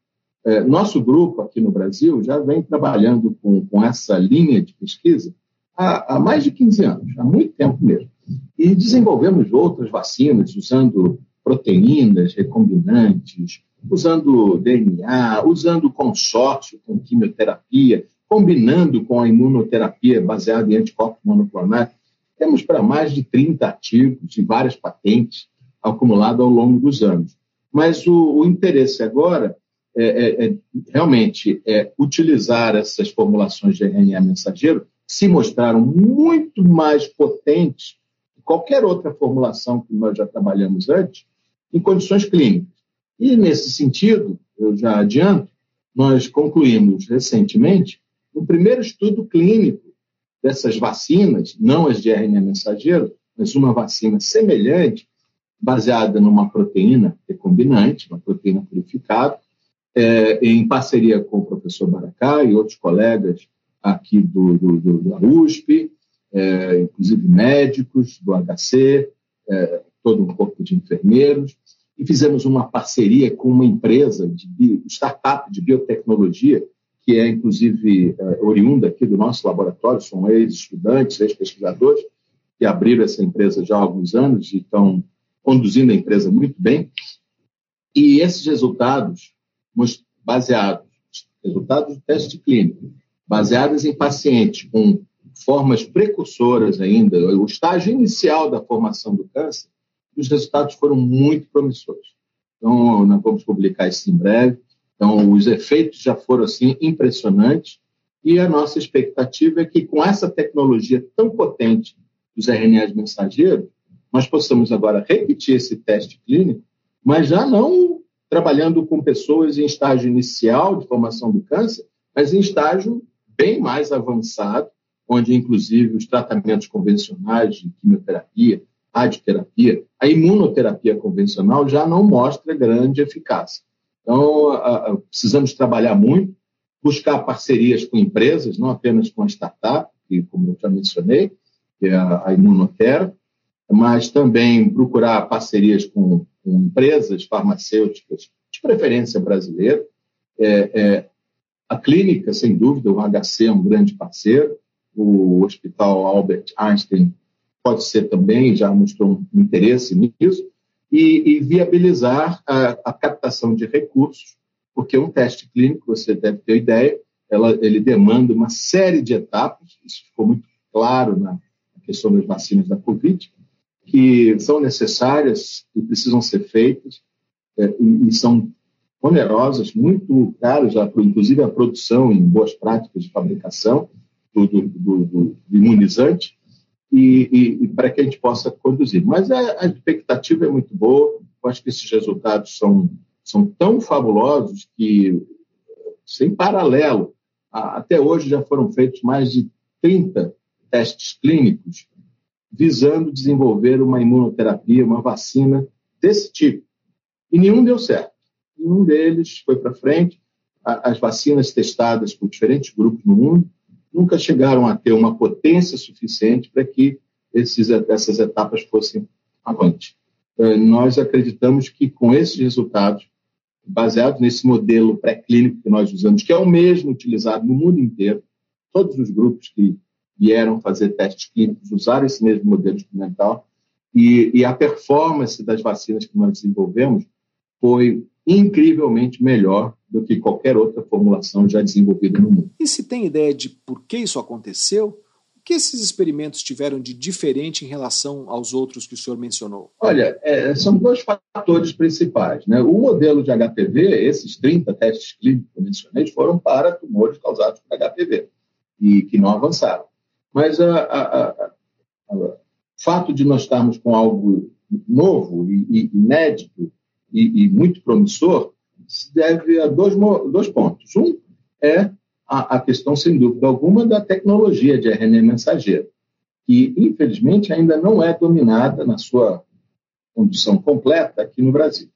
É, nosso grupo aqui no Brasil já vem trabalhando com, com essa linha de pesquisa há, há, mais de 15 anos, há muito tempo mesmo. E desenvolvemos outras vacinas usando proteínas recombinantes, usando DNA, usando consórcio com quimioterapia, combinando com a imunoterapia baseada em anticorpos monoclonais. Temos para mais de 30 artigos e várias patentes acumuladas ao longo dos anos. Mas o, o interesse agora é, é, é, realmente é, utilizar essas formulações de RNA mensageiro se mostraram muito mais potentes que qualquer outra formulação que nós já trabalhamos antes em condições clínicas. E, nesse sentido, eu já adianto, nós concluímos recentemente um primeiro estudo clínico dessas vacinas, não as de RNA mensageiro, mas uma vacina semelhante, baseada numa proteína recombinante, uma proteína purificada, é, em parceria com o professor Baracá e outros colegas aqui do, do, do da USP, é, inclusive médicos do HC, é, todo um corpo de enfermeiros, e fizemos uma parceria com uma empresa de startup de biotecnologia, que é inclusive é, oriunda aqui do nosso laboratório, são ex-estudantes, ex-pesquisadores, que abriram essa empresa já há alguns anos e estão conduzindo a empresa muito bem. E esses resultados baseados, resultados do teste clínico, baseados em pacientes com formas precursoras ainda, o estágio inicial da formação do câncer, os resultados foram muito promissores. Então, nós vamos publicar isso em breve. Então, os efeitos já foram assim impressionantes e a nossa expectativa é que com essa tecnologia tão potente dos RNAs mensageiros, nós possamos agora repetir esse teste clínico, mas já não trabalhando com pessoas em estágio inicial de formação do câncer, mas em estágio bem mais avançado, onde inclusive os tratamentos convencionais de quimioterapia, radioterapia, a imunoterapia convencional já não mostra grande eficácia. Então, precisamos trabalhar muito, buscar parcerias com empresas, não apenas com a startup, que, como eu já mencionei, que é a, a Imunotera, mas também procurar parcerias com com empresas farmacêuticas, de preferência brasileira. É, é, a clínica, sem dúvida, o HC é um grande parceiro, o Hospital Albert Einstein pode ser também, já mostrou um interesse nisso, e, e viabilizar a, a, captação de recursos, porque um teste clínico, você deve ter ideia, ela, ele demanda uma série de etapas, isso ficou muito claro na, questão das vacinas da Covid, que são necessárias e precisam ser feitas é, e, e, são onerosas, muito caras, inclusive a produção em boas práticas de fabricação do, do, do, do imunizante e, e, e, para que a gente possa conduzir. Mas a, a, expectativa é muito boa, eu acho que esses resultados são, são tão fabulosos que, sem paralelo, a, até hoje já foram feitos mais de 30 testes clínicos visando desenvolver uma imunoterapia, uma vacina desse tipo. E nenhum deu certo. Nenhum deles foi para frente. As vacinas testadas por diferentes grupos no mundo nunca chegaram a ter uma potência suficiente para que esses, essas etapas fossem avante. É, nós acreditamos que com esses resultados, baseados nesse modelo pré-clínico que nós usamos, que é o mesmo utilizado no mundo inteiro, todos os grupos que vieram fazer testes clínicos, usaram esse mesmo modelo experimental, e, e a performance das vacinas que nós desenvolvemos foi incrivelmente melhor do que qualquer outra formulação já desenvolvida no mundo. E se tem ideia de por que isso aconteceu? O que esses experimentos tiveram de diferente em relação aos outros que o senhor mencionou? Olha, é, são dois fatores principais. Né? O modelo de HPV, esses 30 testes clínicos que eu mencionei, foram para tumores causados por HPV e que não avançaram. Mas o fato de nós estarmos com algo novo e, e inédito e, e, muito promissor se deve a dois, dois pontos. Um é a, a questão, sem dúvida alguma, da tecnologia de RNA mensageiro, que, infelizmente, ainda não é dominada na sua condição completa aqui no Brasil.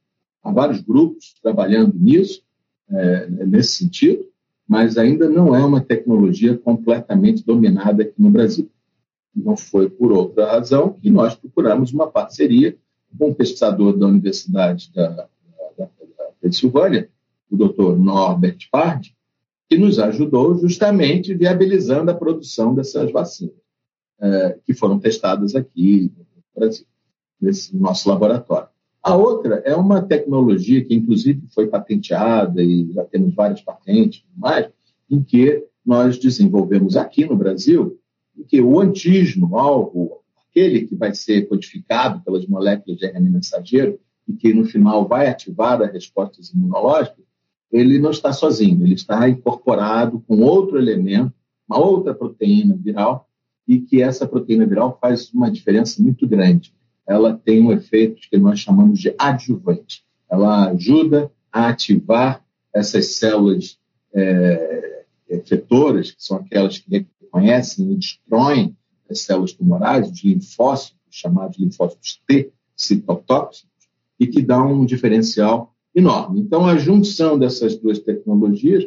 Há vários grupos trabalhando nisso, é, nesse sentido, mas ainda não é uma tecnologia completamente dominada aqui no Brasil. Não foi por outra razão que nós procuramos uma parceria um pesquisador da Universidade da, da, da Pensilvânia, o Dr. Norbert Pard, que nos ajudou justamente viabilizando a produção dessas vacinas, é, que foram testadas aqui no Brasil, nesse nosso laboratório. A outra é uma tecnologia que, inclusive, foi patenteada e já temos várias patentes e mais, em que nós desenvolvemos aqui no Brasil, em que o antígeno, alvo, aquele que vai ser codificado pelas moléculas de RNA mensageiro e que, no final, vai ativar as respostas imunológicas, ele não está sozinho, ele está incorporado com outro elemento, uma outra proteína viral, e que essa proteína viral faz uma diferença muito grande. Ela tem um efeito que nós chamamos de adjuvante. Ela ajuda a ativar essas células é, efetoras, que são aquelas que reconhecem e destroem as células tumorais, os linfócitos, chamados linfócitos T, citotóxicos, e que dá um diferencial enorme. Então, a junção dessas duas tecnologias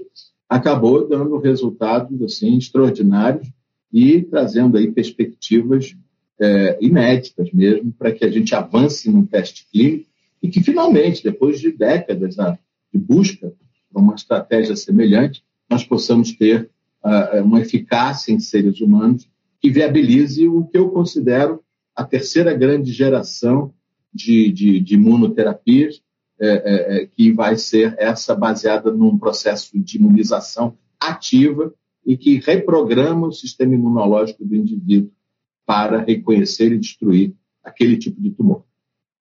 acabou dando resultados assim extraordinários e trazendo aí perspectivas é, inéditas mesmo para que a gente avance num teste clínico e que finalmente, depois de décadas de busca por uma estratégia semelhante, nós possamos ter uh, uma eficácia em seres humanos que viabilize o que eu considero a terceira grande geração de, de, de imunoterapias é, é, é, que vai ser essa baseada num processo de imunização ativa e que reprograma o sistema imunológico do indivíduo para reconhecer e destruir aquele tipo de tumor.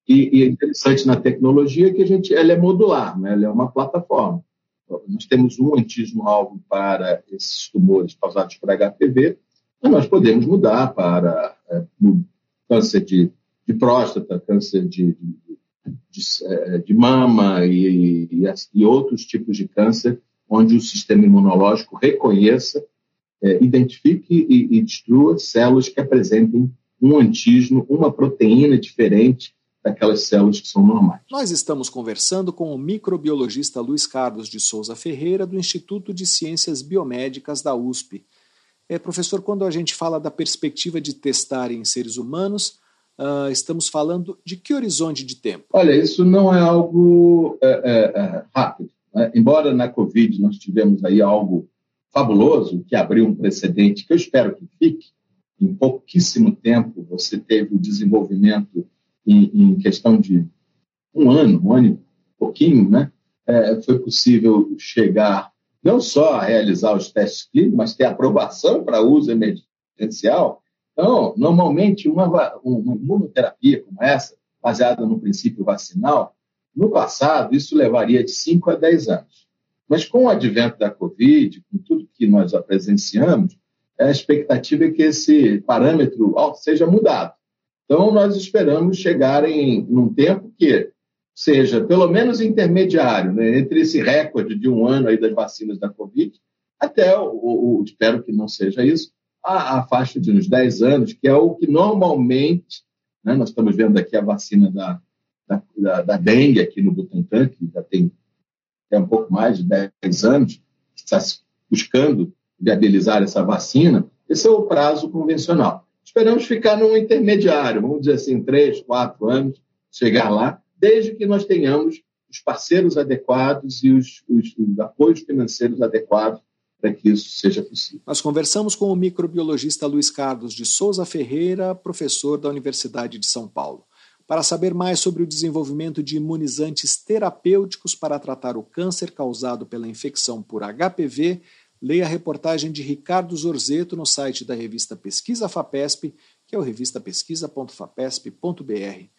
E, e é interessante na tecnologia que a gente, ela é modular, né? ela é uma plataforma. Nós temos um antígeno-alvo para esses tumores causados por HPV, nós podemos mudar para é, câncer de, de próstata, câncer de, de de, é, mama e, e, e, outros tipos de câncer, onde o sistema imunológico reconheça, é, identifique e, e destrua células que apresentem um antígeno, uma proteína diferente daquelas células que são normais. Nós estamos conversando com o microbiologista Luiz Carlos de Souza Ferreira, do Instituto de Ciências Biomédicas da USP. É, professor, quando a gente fala da perspectiva de testar em seres humanos, Uh, estamos falando de que horizonte de tempo? Olha, isso não é algo é, é, é, rápido. Né? Embora na Covid nós tivemos aí algo fabuloso, que abriu um precedente que eu espero que fique, em pouquíssimo tempo você teve o desenvolvimento em, em questão de um ano, um ano e pouquinho, né? É, foi possível chegar não só realizar os testes clínicos, mas ter aprovação para uso emergencial então, normalmente, uma, uma imunoterapia como essa, baseada no princípio vacinal, no passado, isso levaria de 5 a 10 anos. Mas com o advento da Covid, com tudo que nós presenciamos, a expectativa é que esse parâmetro seja mudado. Então, nós esperamos chegar em um tempo que seja pelo menos intermediário, né, entre esse recorde de um ano aí das vacinas da Covid, até, o, o, espero que não seja isso, a, a, faixa de uns 10 anos, que é o que normalmente, né, nós estamos vendo aqui a vacina da, da, da, da dengue aqui no Butantan, que já tem é um pouco mais de 10 anos, está buscando viabilizar essa vacina, esse é o prazo convencional. Esperamos ficar num intermediário, vamos dizer assim, 3, 4 anos, chegar lá, desde que nós tenhamos os parceiros adequados e os, os, os apoios financeiros adequados para que isso seja possível. Nós conversamos com o microbiologista Luiz Carlos de Souza Ferreira, professor da Universidade de São Paulo. Para saber mais sobre o desenvolvimento de imunizantes terapêuticos para tratar o câncer causado pela infecção por HPV, leia a reportagem de Ricardo Zorzeto no site da revista Pesquisa FAPESP, que é o revistapesquisa.fapesp.br.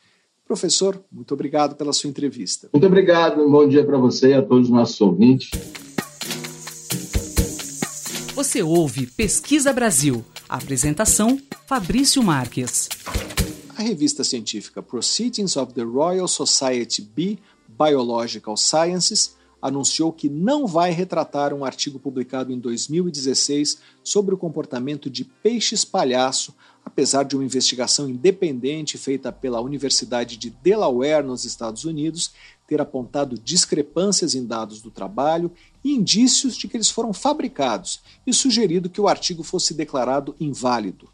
Professor, muito obrigado pela sua entrevista. Muito obrigado, um bom dia para você e a todos os nossos ouvintes. Você ouve Pesquisa Brasil. Apresentação: Fabrício Marques. A revista científica Proceedings of the Royal Society B Biological Sciences anunciou que não vai retratar um artigo publicado em 2016 sobre o comportamento de peixes palhaço, apesar de uma investigação independente feita pela Universidade de Delaware, nos Estados Unidos, ter apontado discrepâncias em dados do trabalho e indícios de que eles foram fabricados e sugerido que o artigo fosse declarado inválido.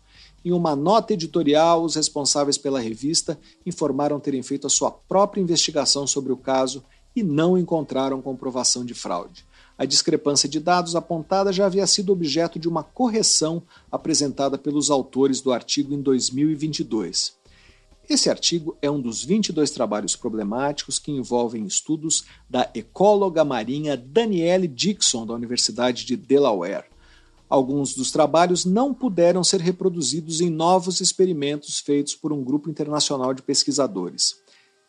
Em uma nota editorial, os responsáveis pela revista informaram terem feito a sua própria investigação sobre o caso e não encontraram comprovação de fraude. A discrepância de dados apontada já havia sido objeto de uma correção apresentada pelos autores do artigo em 2022. Esse artigo é um dos 22 trabalhos problemáticos que envolvem estudos da ecóloga marinha Danielle Dixon, da Universidade de Delaware. Alguns dos trabalhos não puderam ser reproduzidos em novos experimentos feitos por um grupo internacional de pesquisadores.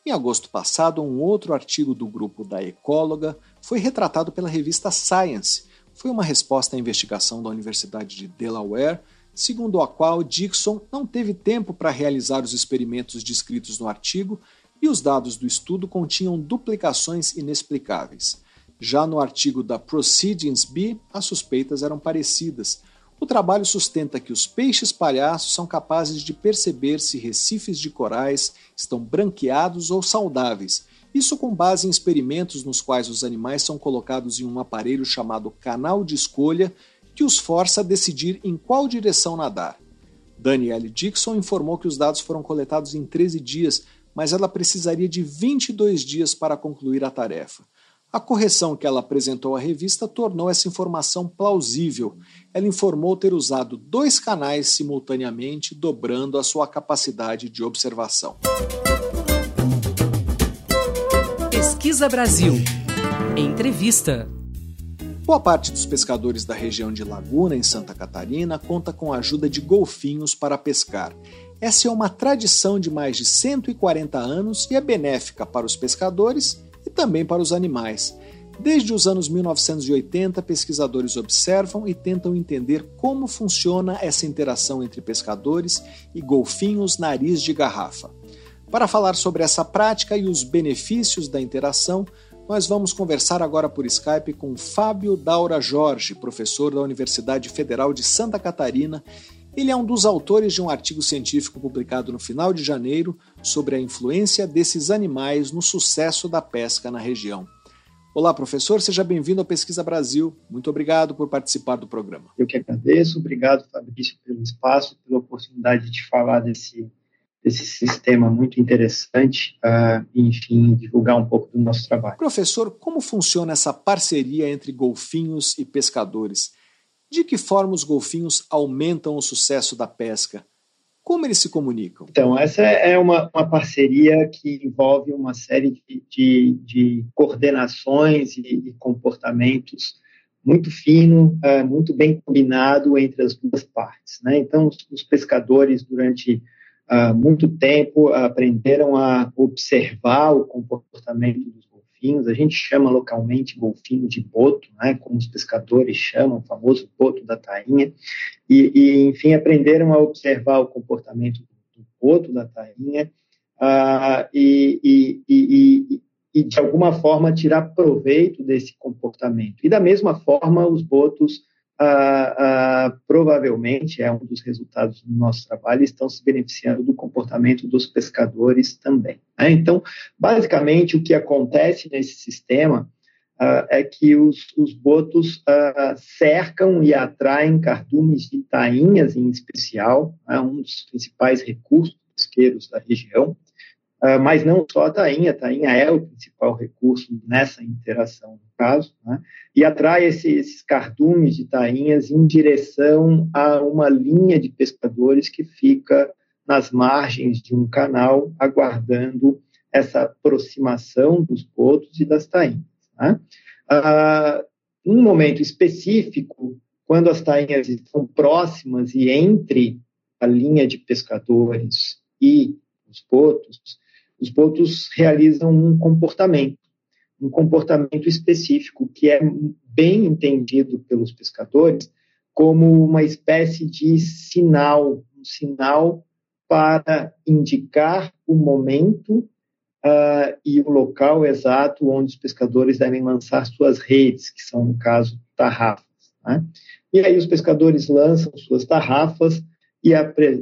Em agosto passado, um outro artigo do grupo da ecóloga foi retratado pela revista Science. Foi uma resposta à investigação da Universidade de Delaware segundo a qual Dixon não teve tempo para realizar os experimentos descritos no artigo e os dados do estudo continham duplicações inexplicáveis. Já no artigo da Proceedings B, as suspeitas eram parecidas. O trabalho sustenta que os peixes palhaços são capazes de perceber se recifes de corais estão branqueados ou saudáveis, isso com base em experimentos nos quais os animais são colocados em um aparelho chamado canal de escolha que os força a decidir em qual direção nadar. Danielle Dixon informou que os dados foram coletados em 13 dias, mas ela precisaria de 22 dias para concluir a tarefa. A correção que ela apresentou à revista tornou essa informação plausível. Ela informou ter usado dois canais simultaneamente, dobrando a sua capacidade de observação. Pesquisa Brasil. Entrevista. Boa parte dos pescadores da região de Laguna, em Santa Catarina, conta com a ajuda de golfinhos para pescar. Essa é uma tradição de mais de 140 anos e é benéfica para os pescadores e também para os animais. Desde os anos 1980, pesquisadores observam e tentam entender como funciona essa interação entre pescadores e golfinhos nariz de garrafa. Para falar sobre essa prática e os benefícios da interação, nós vamos conversar agora por Skype com Fábio Daura Jorge, professor da Universidade Federal de Santa Catarina. Ele é um dos autores de um artigo científico publicado no final de janeiro sobre a influência desses animais no sucesso da pesca na região. Olá, professor, seja bem-vindo ao Pesquisa Brasil. Muito obrigado por participar do programa. Eu que agradeço. Obrigado, Fabrício, pelo espaço, pela oportunidade de falar desse esse sistema muito interessante, uh, enfim, divulgar um pouco do nosso trabalho. Professor, como funciona essa parceria entre golfinhos e pescadores? De que forma os golfinhos aumentam o sucesso da pesca? Como eles se comunicam? Então, essa é uma, uma parceria que envolve uma série de, de, de coordenações e, e, comportamentos muito fino, uh, muito bem combinado entre as duas partes. Né? Então, os, os pescadores, durante há muito tempo aprenderam a observar o comportamento dos golfinhos. A gente chama localmente golfinho de boto, né, como os pescadores chamam, o famoso boto da tainha. E, e enfim, aprenderam a observar o comportamento do boto da tainha uh, e, e, e, e, de alguma forma, tirar proveito desse comportamento. E, da mesma forma, os botos ah, ah, provavelmente é um dos resultados do nosso trabalho estão se beneficiando do comportamento dos pescadores também. Né? Então, basicamente, o que acontece nesse sistema ah, é que os, os botos cercam e atraem cardumes de tainhas, em especial, é um dos principais recursos pesqueiros da região, mas não só a tainha, a tainha é o principal recurso nessa interação, no caso, né? e atrai esse, esses cardumes de tainhas em direção a uma linha de pescadores que fica nas margens de um canal, aguardando essa aproximação dos botos e das tainhas. Né? Uh, um momento específico, quando as tainhas estão próximas e entre a linha de pescadores e os botos, os botos realizam um comportamento, um comportamento específico que é bem entendido pelos pescadores como uma espécie de sinal, um sinal para indicar o momento uh, e o local exato onde os pescadores devem lançar suas redes, que são, no caso, tarrafas. Né? E aí os pescadores lançam suas tarrafas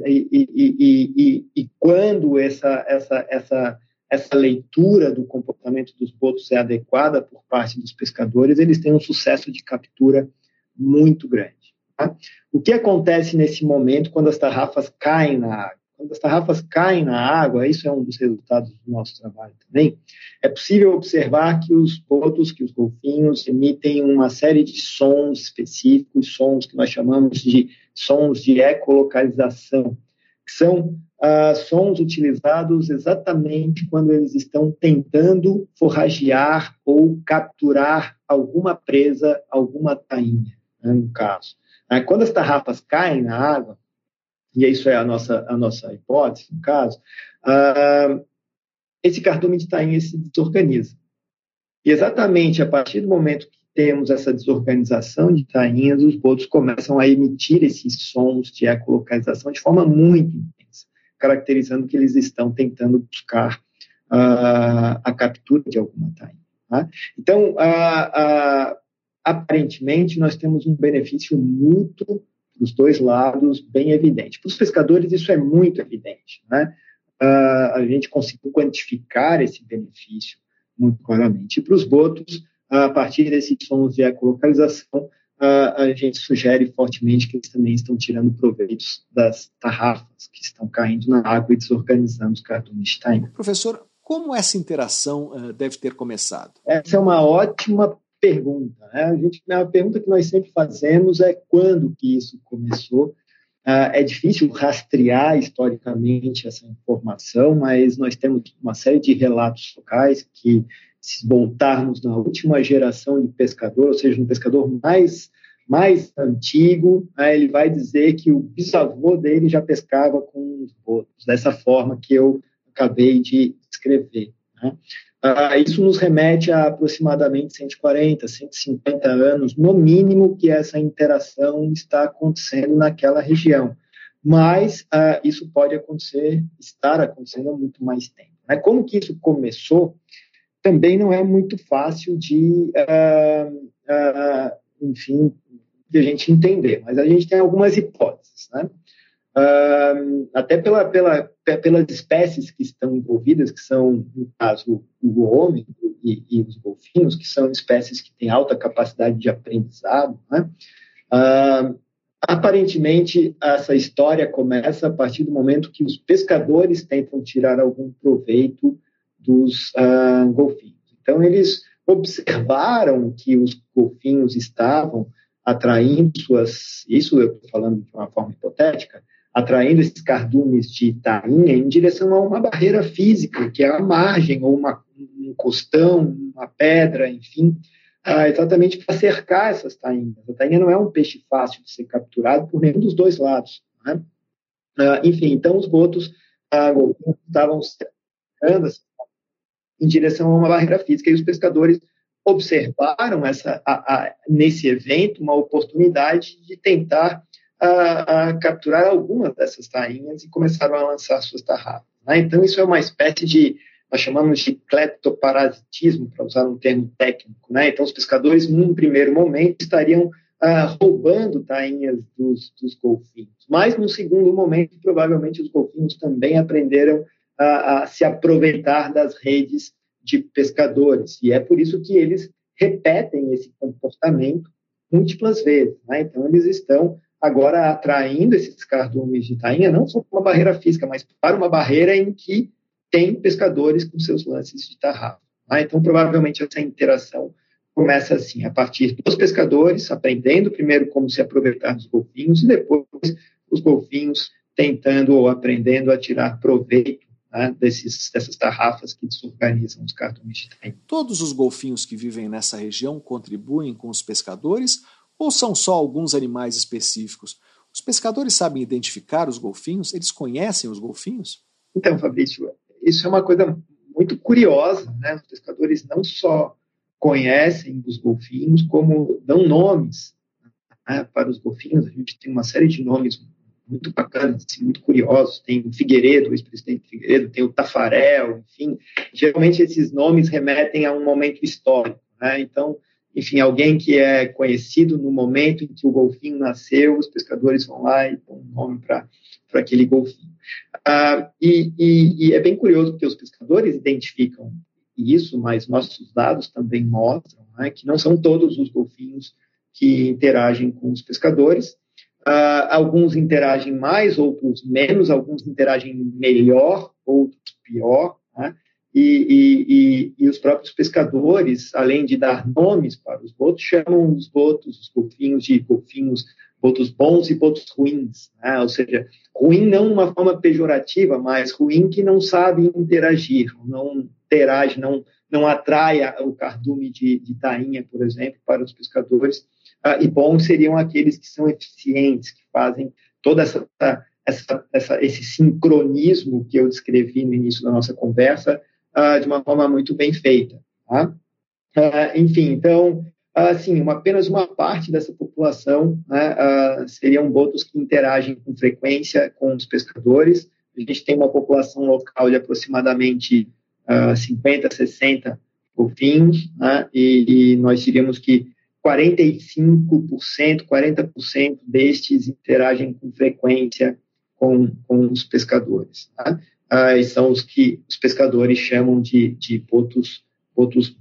e, e, e, e quando essa, essa, essa, essa leitura do comportamento dos botos é adequada por parte dos pescadores, eles têm um sucesso de captura muito grande. Tá? O que acontece nesse momento quando as tarrafas caem na água? Quando as tarrafas caem na água, isso é um dos resultados do nosso trabalho também, é possível observar que os botos, que os golfinhos emitem uma série de sons específicos, sons que nós chamamos de sons de ecolocalização, que são ah, sons utilizados exatamente quando eles estão tentando forragear ou capturar alguma presa, alguma tainha, né, no caso. Ah, quando as tarrafas caem na água, e isso é a nossa, a nossa hipótese, no caso, ah, esse cardume de tainha se desorganiza. E exatamente a partir do momento que temos essa desorganização de tainhas, os botos começam a emitir esses sons de ecolocalização de forma muito intensa, caracterizando que eles estão tentando buscar uh, a captura de alguma tainha. Tá? Então, uh, uh, aparentemente, nós temos um benefício mútuo dos dois lados bem evidente. Para os pescadores, isso é muito evidente. Né? a gente conseguiu quantificar esse benefício muito claramente. E para os botos, a partir desses sons de ecolocalização, a gente sugere fortemente que eles também estão tirando proveitos das tarrafas que estão caindo na água e desorganizando os cardumes de tainha. Professor, como essa interação uh, deve ter começado? Essa é uma ótima pergunta. Né? A, gente, a pergunta que nós sempre fazemos é quando que isso começou. Uh, é difícil rastrear historicamente essa informação, mas nós temos uma série de relatos locais que se voltarmos na última geração de pescador, ou seja, um pescador mais mais antigo, né, ele vai dizer que o bisavô dele já pescava com os botos, dessa forma que eu acabei de escrever. Né? Ah, isso nos remete a aproximadamente 140, 150 anos, no mínimo, que essa interação está acontecendo naquela região. Mas ah, isso pode acontecer, estar acontecendo há muito mais tempo. Né? Como que isso começou? também não é muito fácil de, uh, enfim, de a gente entender, mas a gente tem algumas hipóteses, né? Uh, até pela, pela, pelas espécies que estão envolvidas, que são, no caso, o homem e, e, os golfinhos, que são espécies que têm alta capacidade de aprendizado. Né? Uh, aparentemente, essa história começa a partir do momento que os pescadores tentam tirar algum proveito dos uh, golfinhos. Então, eles observaram que os golfinhos estavam atraindo suas, isso eu estou falando de uma forma hipotética, atraindo esses cardumes de tainha em direção a uma barreira física, que é a margem, ou uma, um costão, uma pedra, enfim, uh, exatamente para cercar essas tainhas. A tainha não é um peixe fácil de ser capturado por nenhum dos dois lados. Né? Uh, enfim, então os botos uh, estavam cercando em direção a uma barreira física. E os pescadores observaram essa, a, a, nesse evento uma oportunidade de tentar a, capturar algumas dessas tainhas e começaram a lançar suas tarrafas. Né? Então, isso é uma espécie de, nós chamamos de cleptoparasitismo, para usar um termo técnico. Né? Então, os pescadores, num primeiro momento, estariam ah, roubando tainhas dos, dos golfinhos. Mas, no segundo momento, provavelmente os golfinhos também aprenderam a, a se aproveitar das redes de pescadores. E é por isso que eles repetem esse comportamento múltiplas vezes. Né? Então, eles estão agora atraindo esses cardumes de tainha, não só para uma barreira física, mas para uma barreira em que tem pescadores com seus lances de tarrafa. Tá? Então, provavelmente, essa interação começa assim, a partir dos pescadores, aprendendo primeiro como se aproveitar dos golfinhos e depois os golfinhos tentando ou aprendendo a tirar proveito né, desses, dessas tarrafas que desorganizam os cardumes de taim. Todos os golfinhos que vivem nessa região contribuem com os pescadores ou são só alguns animais específicos? Os pescadores sabem identificar os golfinhos? Eles conhecem os golfinhos? Então, Fabrício, isso é uma coisa muito curiosa. Né? Os pescadores não só conhecem os golfinhos, como dão nomes né, para os golfinhos. A gente tem uma série de nomes muito bacanas, assim, muito curiosos. Tem o Figueiredo, o ex-presidente Figueiredo, tem o Tafarel, enfim. Geralmente esses nomes remetem a um momento histórico. Né? Então, enfim, alguém que é conhecido no momento em que o golfinho nasceu, os pescadores vão lá e dão um nome para aquele golfinho. Ah, e, e, e, é bem curioso porque os pescadores identificam isso, mas nossos dados também mostram né, que não são todos os golfinhos que interagem com os pescadores. Uh, alguns interagem mais, outros menos, alguns interagem melhor, outros pior. Né? E, e, e, os próprios pescadores, além de dar nomes para os botos, chamam os botos, os golfinhos, de golfinhos, botos bons e botos ruins. Né? Ou seja, ruim não uma forma pejorativa, mas ruim que não sabe interagir, não interage, não, não atrai o cardume de, de tainha, por exemplo, para os pescadores uh, e bons seriam aqueles que são eficientes, que fazem toda essa, essa, essa esse sincronismo que eu descrevi no início da nossa conversa uh, de uma forma muito bem feita. Tá? Uh, enfim, então, assim, apenas uma parte dessa população né, seriam botos que interagem com frequência com os pescadores. A gente tem uma população local de aproximadamente 50, 60 golfinhos, né, e, e nós diríamos que 45%, 40% destes interagem com frequência com, com os pescadores. Tá? Ah, são os que os pescadores chamam de, de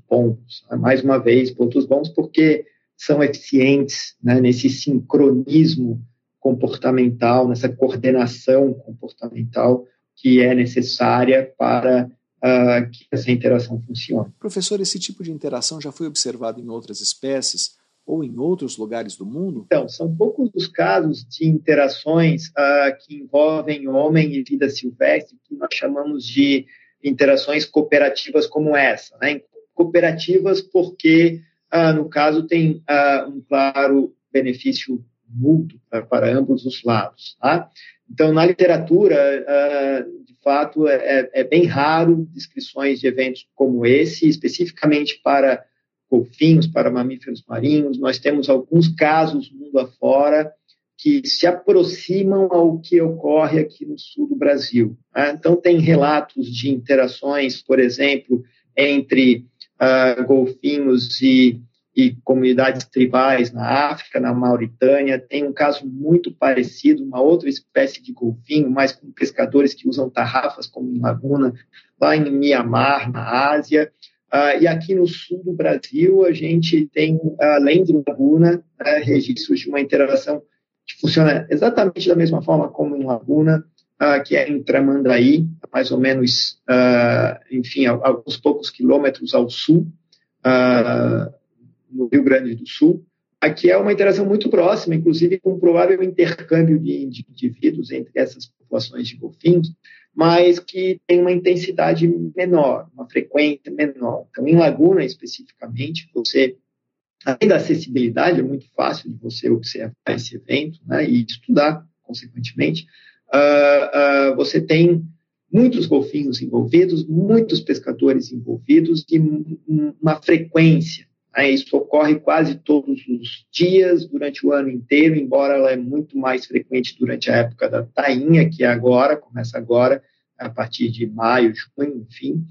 bons. Tá? Mais uma vez, botos bons porque são eficientes né, nesse sincronismo comportamental, nessa coordenação comportamental que é necessária para uh, que essa interação funcione. Professor, esse tipo de interação já foi observado em outras espécies ou em outros lugares do mundo? Então, são poucos os casos de interações uh, que envolvem homem e vida silvestre, que nós chamamos de interações cooperativas como essa. Né? Cooperativas porque, uh, no caso, tem um claro benefício mútuo para ambos os lados. Tá? Então, na literatura, fato, é, é, é bem raro descrições de eventos como esse, especificamente para golfinhos, para mamíferos marinhos. Nós temos alguns casos mundo afora que se aproximam ao que ocorre aqui no sul do Brasil. Né? Então, tem relatos de interações, por exemplo, entre uh, golfinhos e e comunidades tribais na África, na Mauritânia. Tem um caso muito parecido, uma outra espécie de golfinho, mas com pescadores que usam tarrafas como em Laguna, lá em Mianmar, na Ásia. Uh, e aqui no sul do Brasil, a gente tem, além de Laguna, uh, registros de uma interação que funciona exatamente da mesma forma como em Laguna, uh, que é em Tramandaí, mais ou menos, ah, enfim, alguns poucos quilômetros ao sul no Rio Grande do Sul. Aqui é uma interação muito próxima, inclusive com um provável intercâmbio de indivíduos entre essas populações de golfinhos, mas que tem uma intensidade menor, uma frequência menor. Então, em Laguna, especificamente, você, além da acessibilidade, é muito fácil de você observar esse evento né, e estudar, consequentemente, uh, uh, você tem muitos golfinhos envolvidos, muitos pescadores envolvidos e uma frequência? Isso ocorre quase todos os dias, durante o ano inteiro, embora ela é muito mais frequente durante a época da tainha, que é agora, começa agora, a partir de maio, junho, enfim.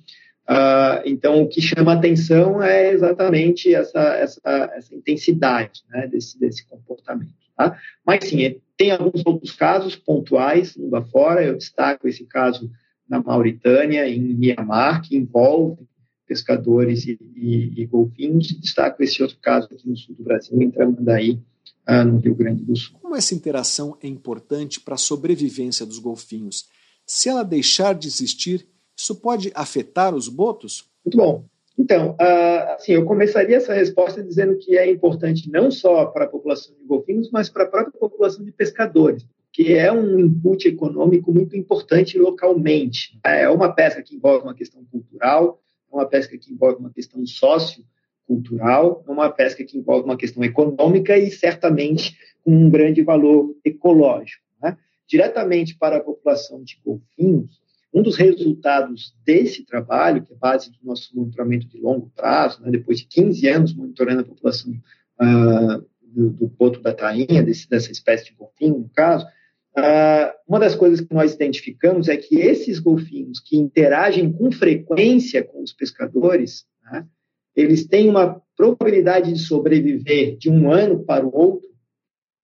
Uh, então, o que chama atenção é exatamente essa, essa, essa intensidade né, desse, desse comportamento. Tá? Mas, sim, tem alguns outros casos pontuais, mundo afora, eu destaco esse caso na Mauritânia, em Mianmar, que envolve pescadores e, e, e golfinhos. E destaco esse outro caso aqui no sul do Brasil, em Tramandaí, ah, no Rio Grande do Sul. Como essa interação é importante para a sobrevivência dos golfinhos? Se ela deixar de existir, Isso pode afetar os botos? Muito bom. Então, uh, assim, eu começaria essa resposta dizendo que é importante não só para a população de golfinhos, mas para a própria população de pescadores, que é um input econômico muito importante localmente. É uma pesca que envolve uma questão cultural, uma pesca que envolve uma questão sociocultural, uma pesca que envolve uma questão econômica e certamente com um grande valor ecológico. Né? Diretamente para a população de golfinhos, um dos resultados desse trabalho, que é base do nosso monitoramento de longo prazo, né, depois de 15 anos monitorando a população uh, do, do da tainha, desse, dessa espécie de golfinho, no caso, uh, uma das coisas que nós identificamos é que esses golfinhos que interagem com frequência com os pescadores, né, eles têm uma probabilidade de sobreviver de um ano para o outro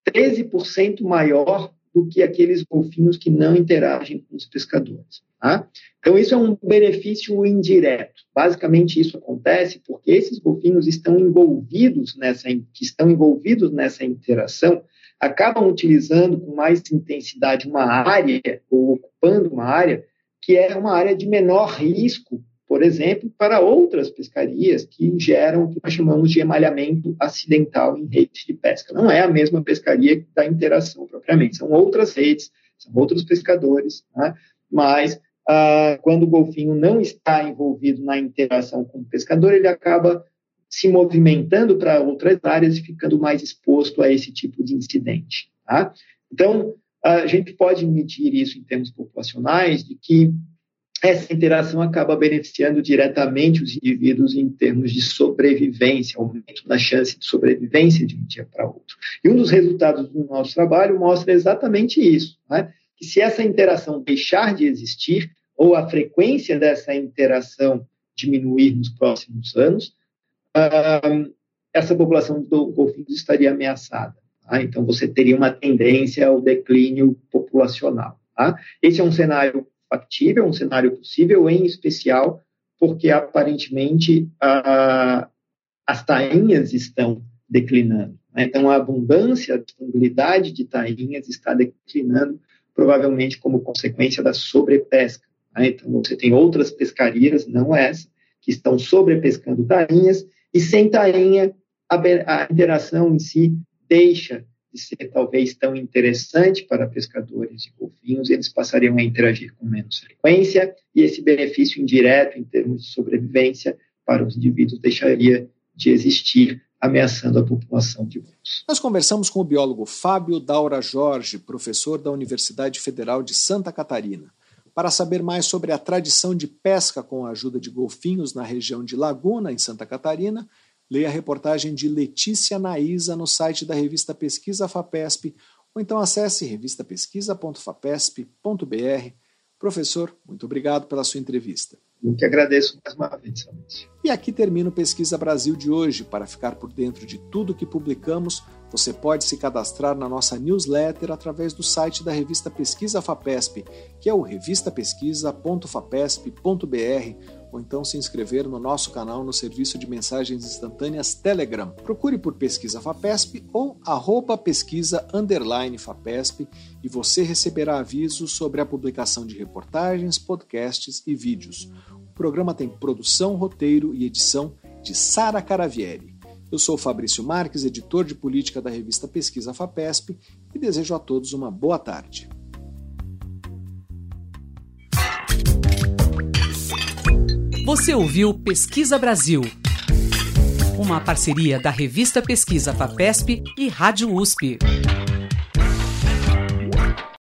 13% maior do que aqueles golfinhos que não interagem com os pescadores. Tá? Então, isso é um benefício indireto. Basicamente, isso acontece porque esses golfinhos estão envolvidos nessa, que estão envolvidos nessa interação, acabam utilizando com mais intensidade uma área, ou ocupando uma área, que é uma área de menor risco, por exemplo, para outras pescarias que geram o que nós chamamos de emalhamento acidental em redes de pesca. Não é a mesma pescaria da interação propriamente, são outras redes, são outros pescadores, né? mas ah, quando o golfinho não está envolvido na interação com o pescador, ele acaba se movimentando para outras áreas e ficando mais exposto a esse tipo de incidente. Tá? Então, a gente pode medir isso em termos populacionais, de que essa interação acaba beneficiando diretamente os indivíduos em termos de sobrevivência, aumento na chance de sobrevivência de um dia para outro. E um dos resultados do nosso trabalho mostra exatamente isso, né? que se essa interação deixar de existir, ou a frequência dessa interação diminuir nos próximos anos, essa população de golfinhos estaria ameaçada. Tá? Então, você teria uma tendência ao declínio populacional. Tá? Esse é um cenário factível, um cenário possível, em especial porque aparentemente as tainhas estão declinando. Né? Então, a abundância, a disponibilidade de tainhas está declinando, provavelmente como consequência da sobrepesca. Né? Então, você tem outras pescarias, não essa, que estão sobrepescando tainhas, e sem tainha, a, a interação em si deixa de ser talvez tão interessante para pescadores e golfinhos, eles passariam a interagir com menos frequência, e esse benefício indireto em termos de sobrevivência para os indivíduos deixaria de existir, ameaçando a população de voos. Nós conversamos com o biólogo Fábio Daura Jorge, professor da Universidade Federal de Santa Catarina. Para saber mais sobre a tradição de pesca com a ajuda de golfinhos na região de Laguna, em Santa Catarina, leia a reportagem de Letícia Naísa no site da revista Pesquisa FAPESP ou então acesse revistapesquisa.fapesp.br. Professor, muito obrigado pela sua entrevista. Eu que agradeço mais uma vez. E aqui termina o Pesquisa Brasil de hoje. Para ficar por dentro de tudo que publicamos, você pode se cadastrar na nossa newsletter através do site da revista Pesquisa FAPESP, que é o revistapesquisa.fapesp.br, ou então se inscrever no nosso canal no serviço de mensagens instantâneas Telegram. Procure por Pesquisa FAPESP ou arroba pesquisa FAPESP e você receberá avisos sobre a publicação de reportagens, podcasts e vídeos programa tem produção, roteiro e edição de Sara Caravieri. Eu sou Fabrício Marques, editor de política da revista Pesquisa FAPESP, e desejo a todos uma boa tarde. Você ouviu Pesquisa Brasil, uma parceria da revista Pesquisa FAPESP e Rádio USP.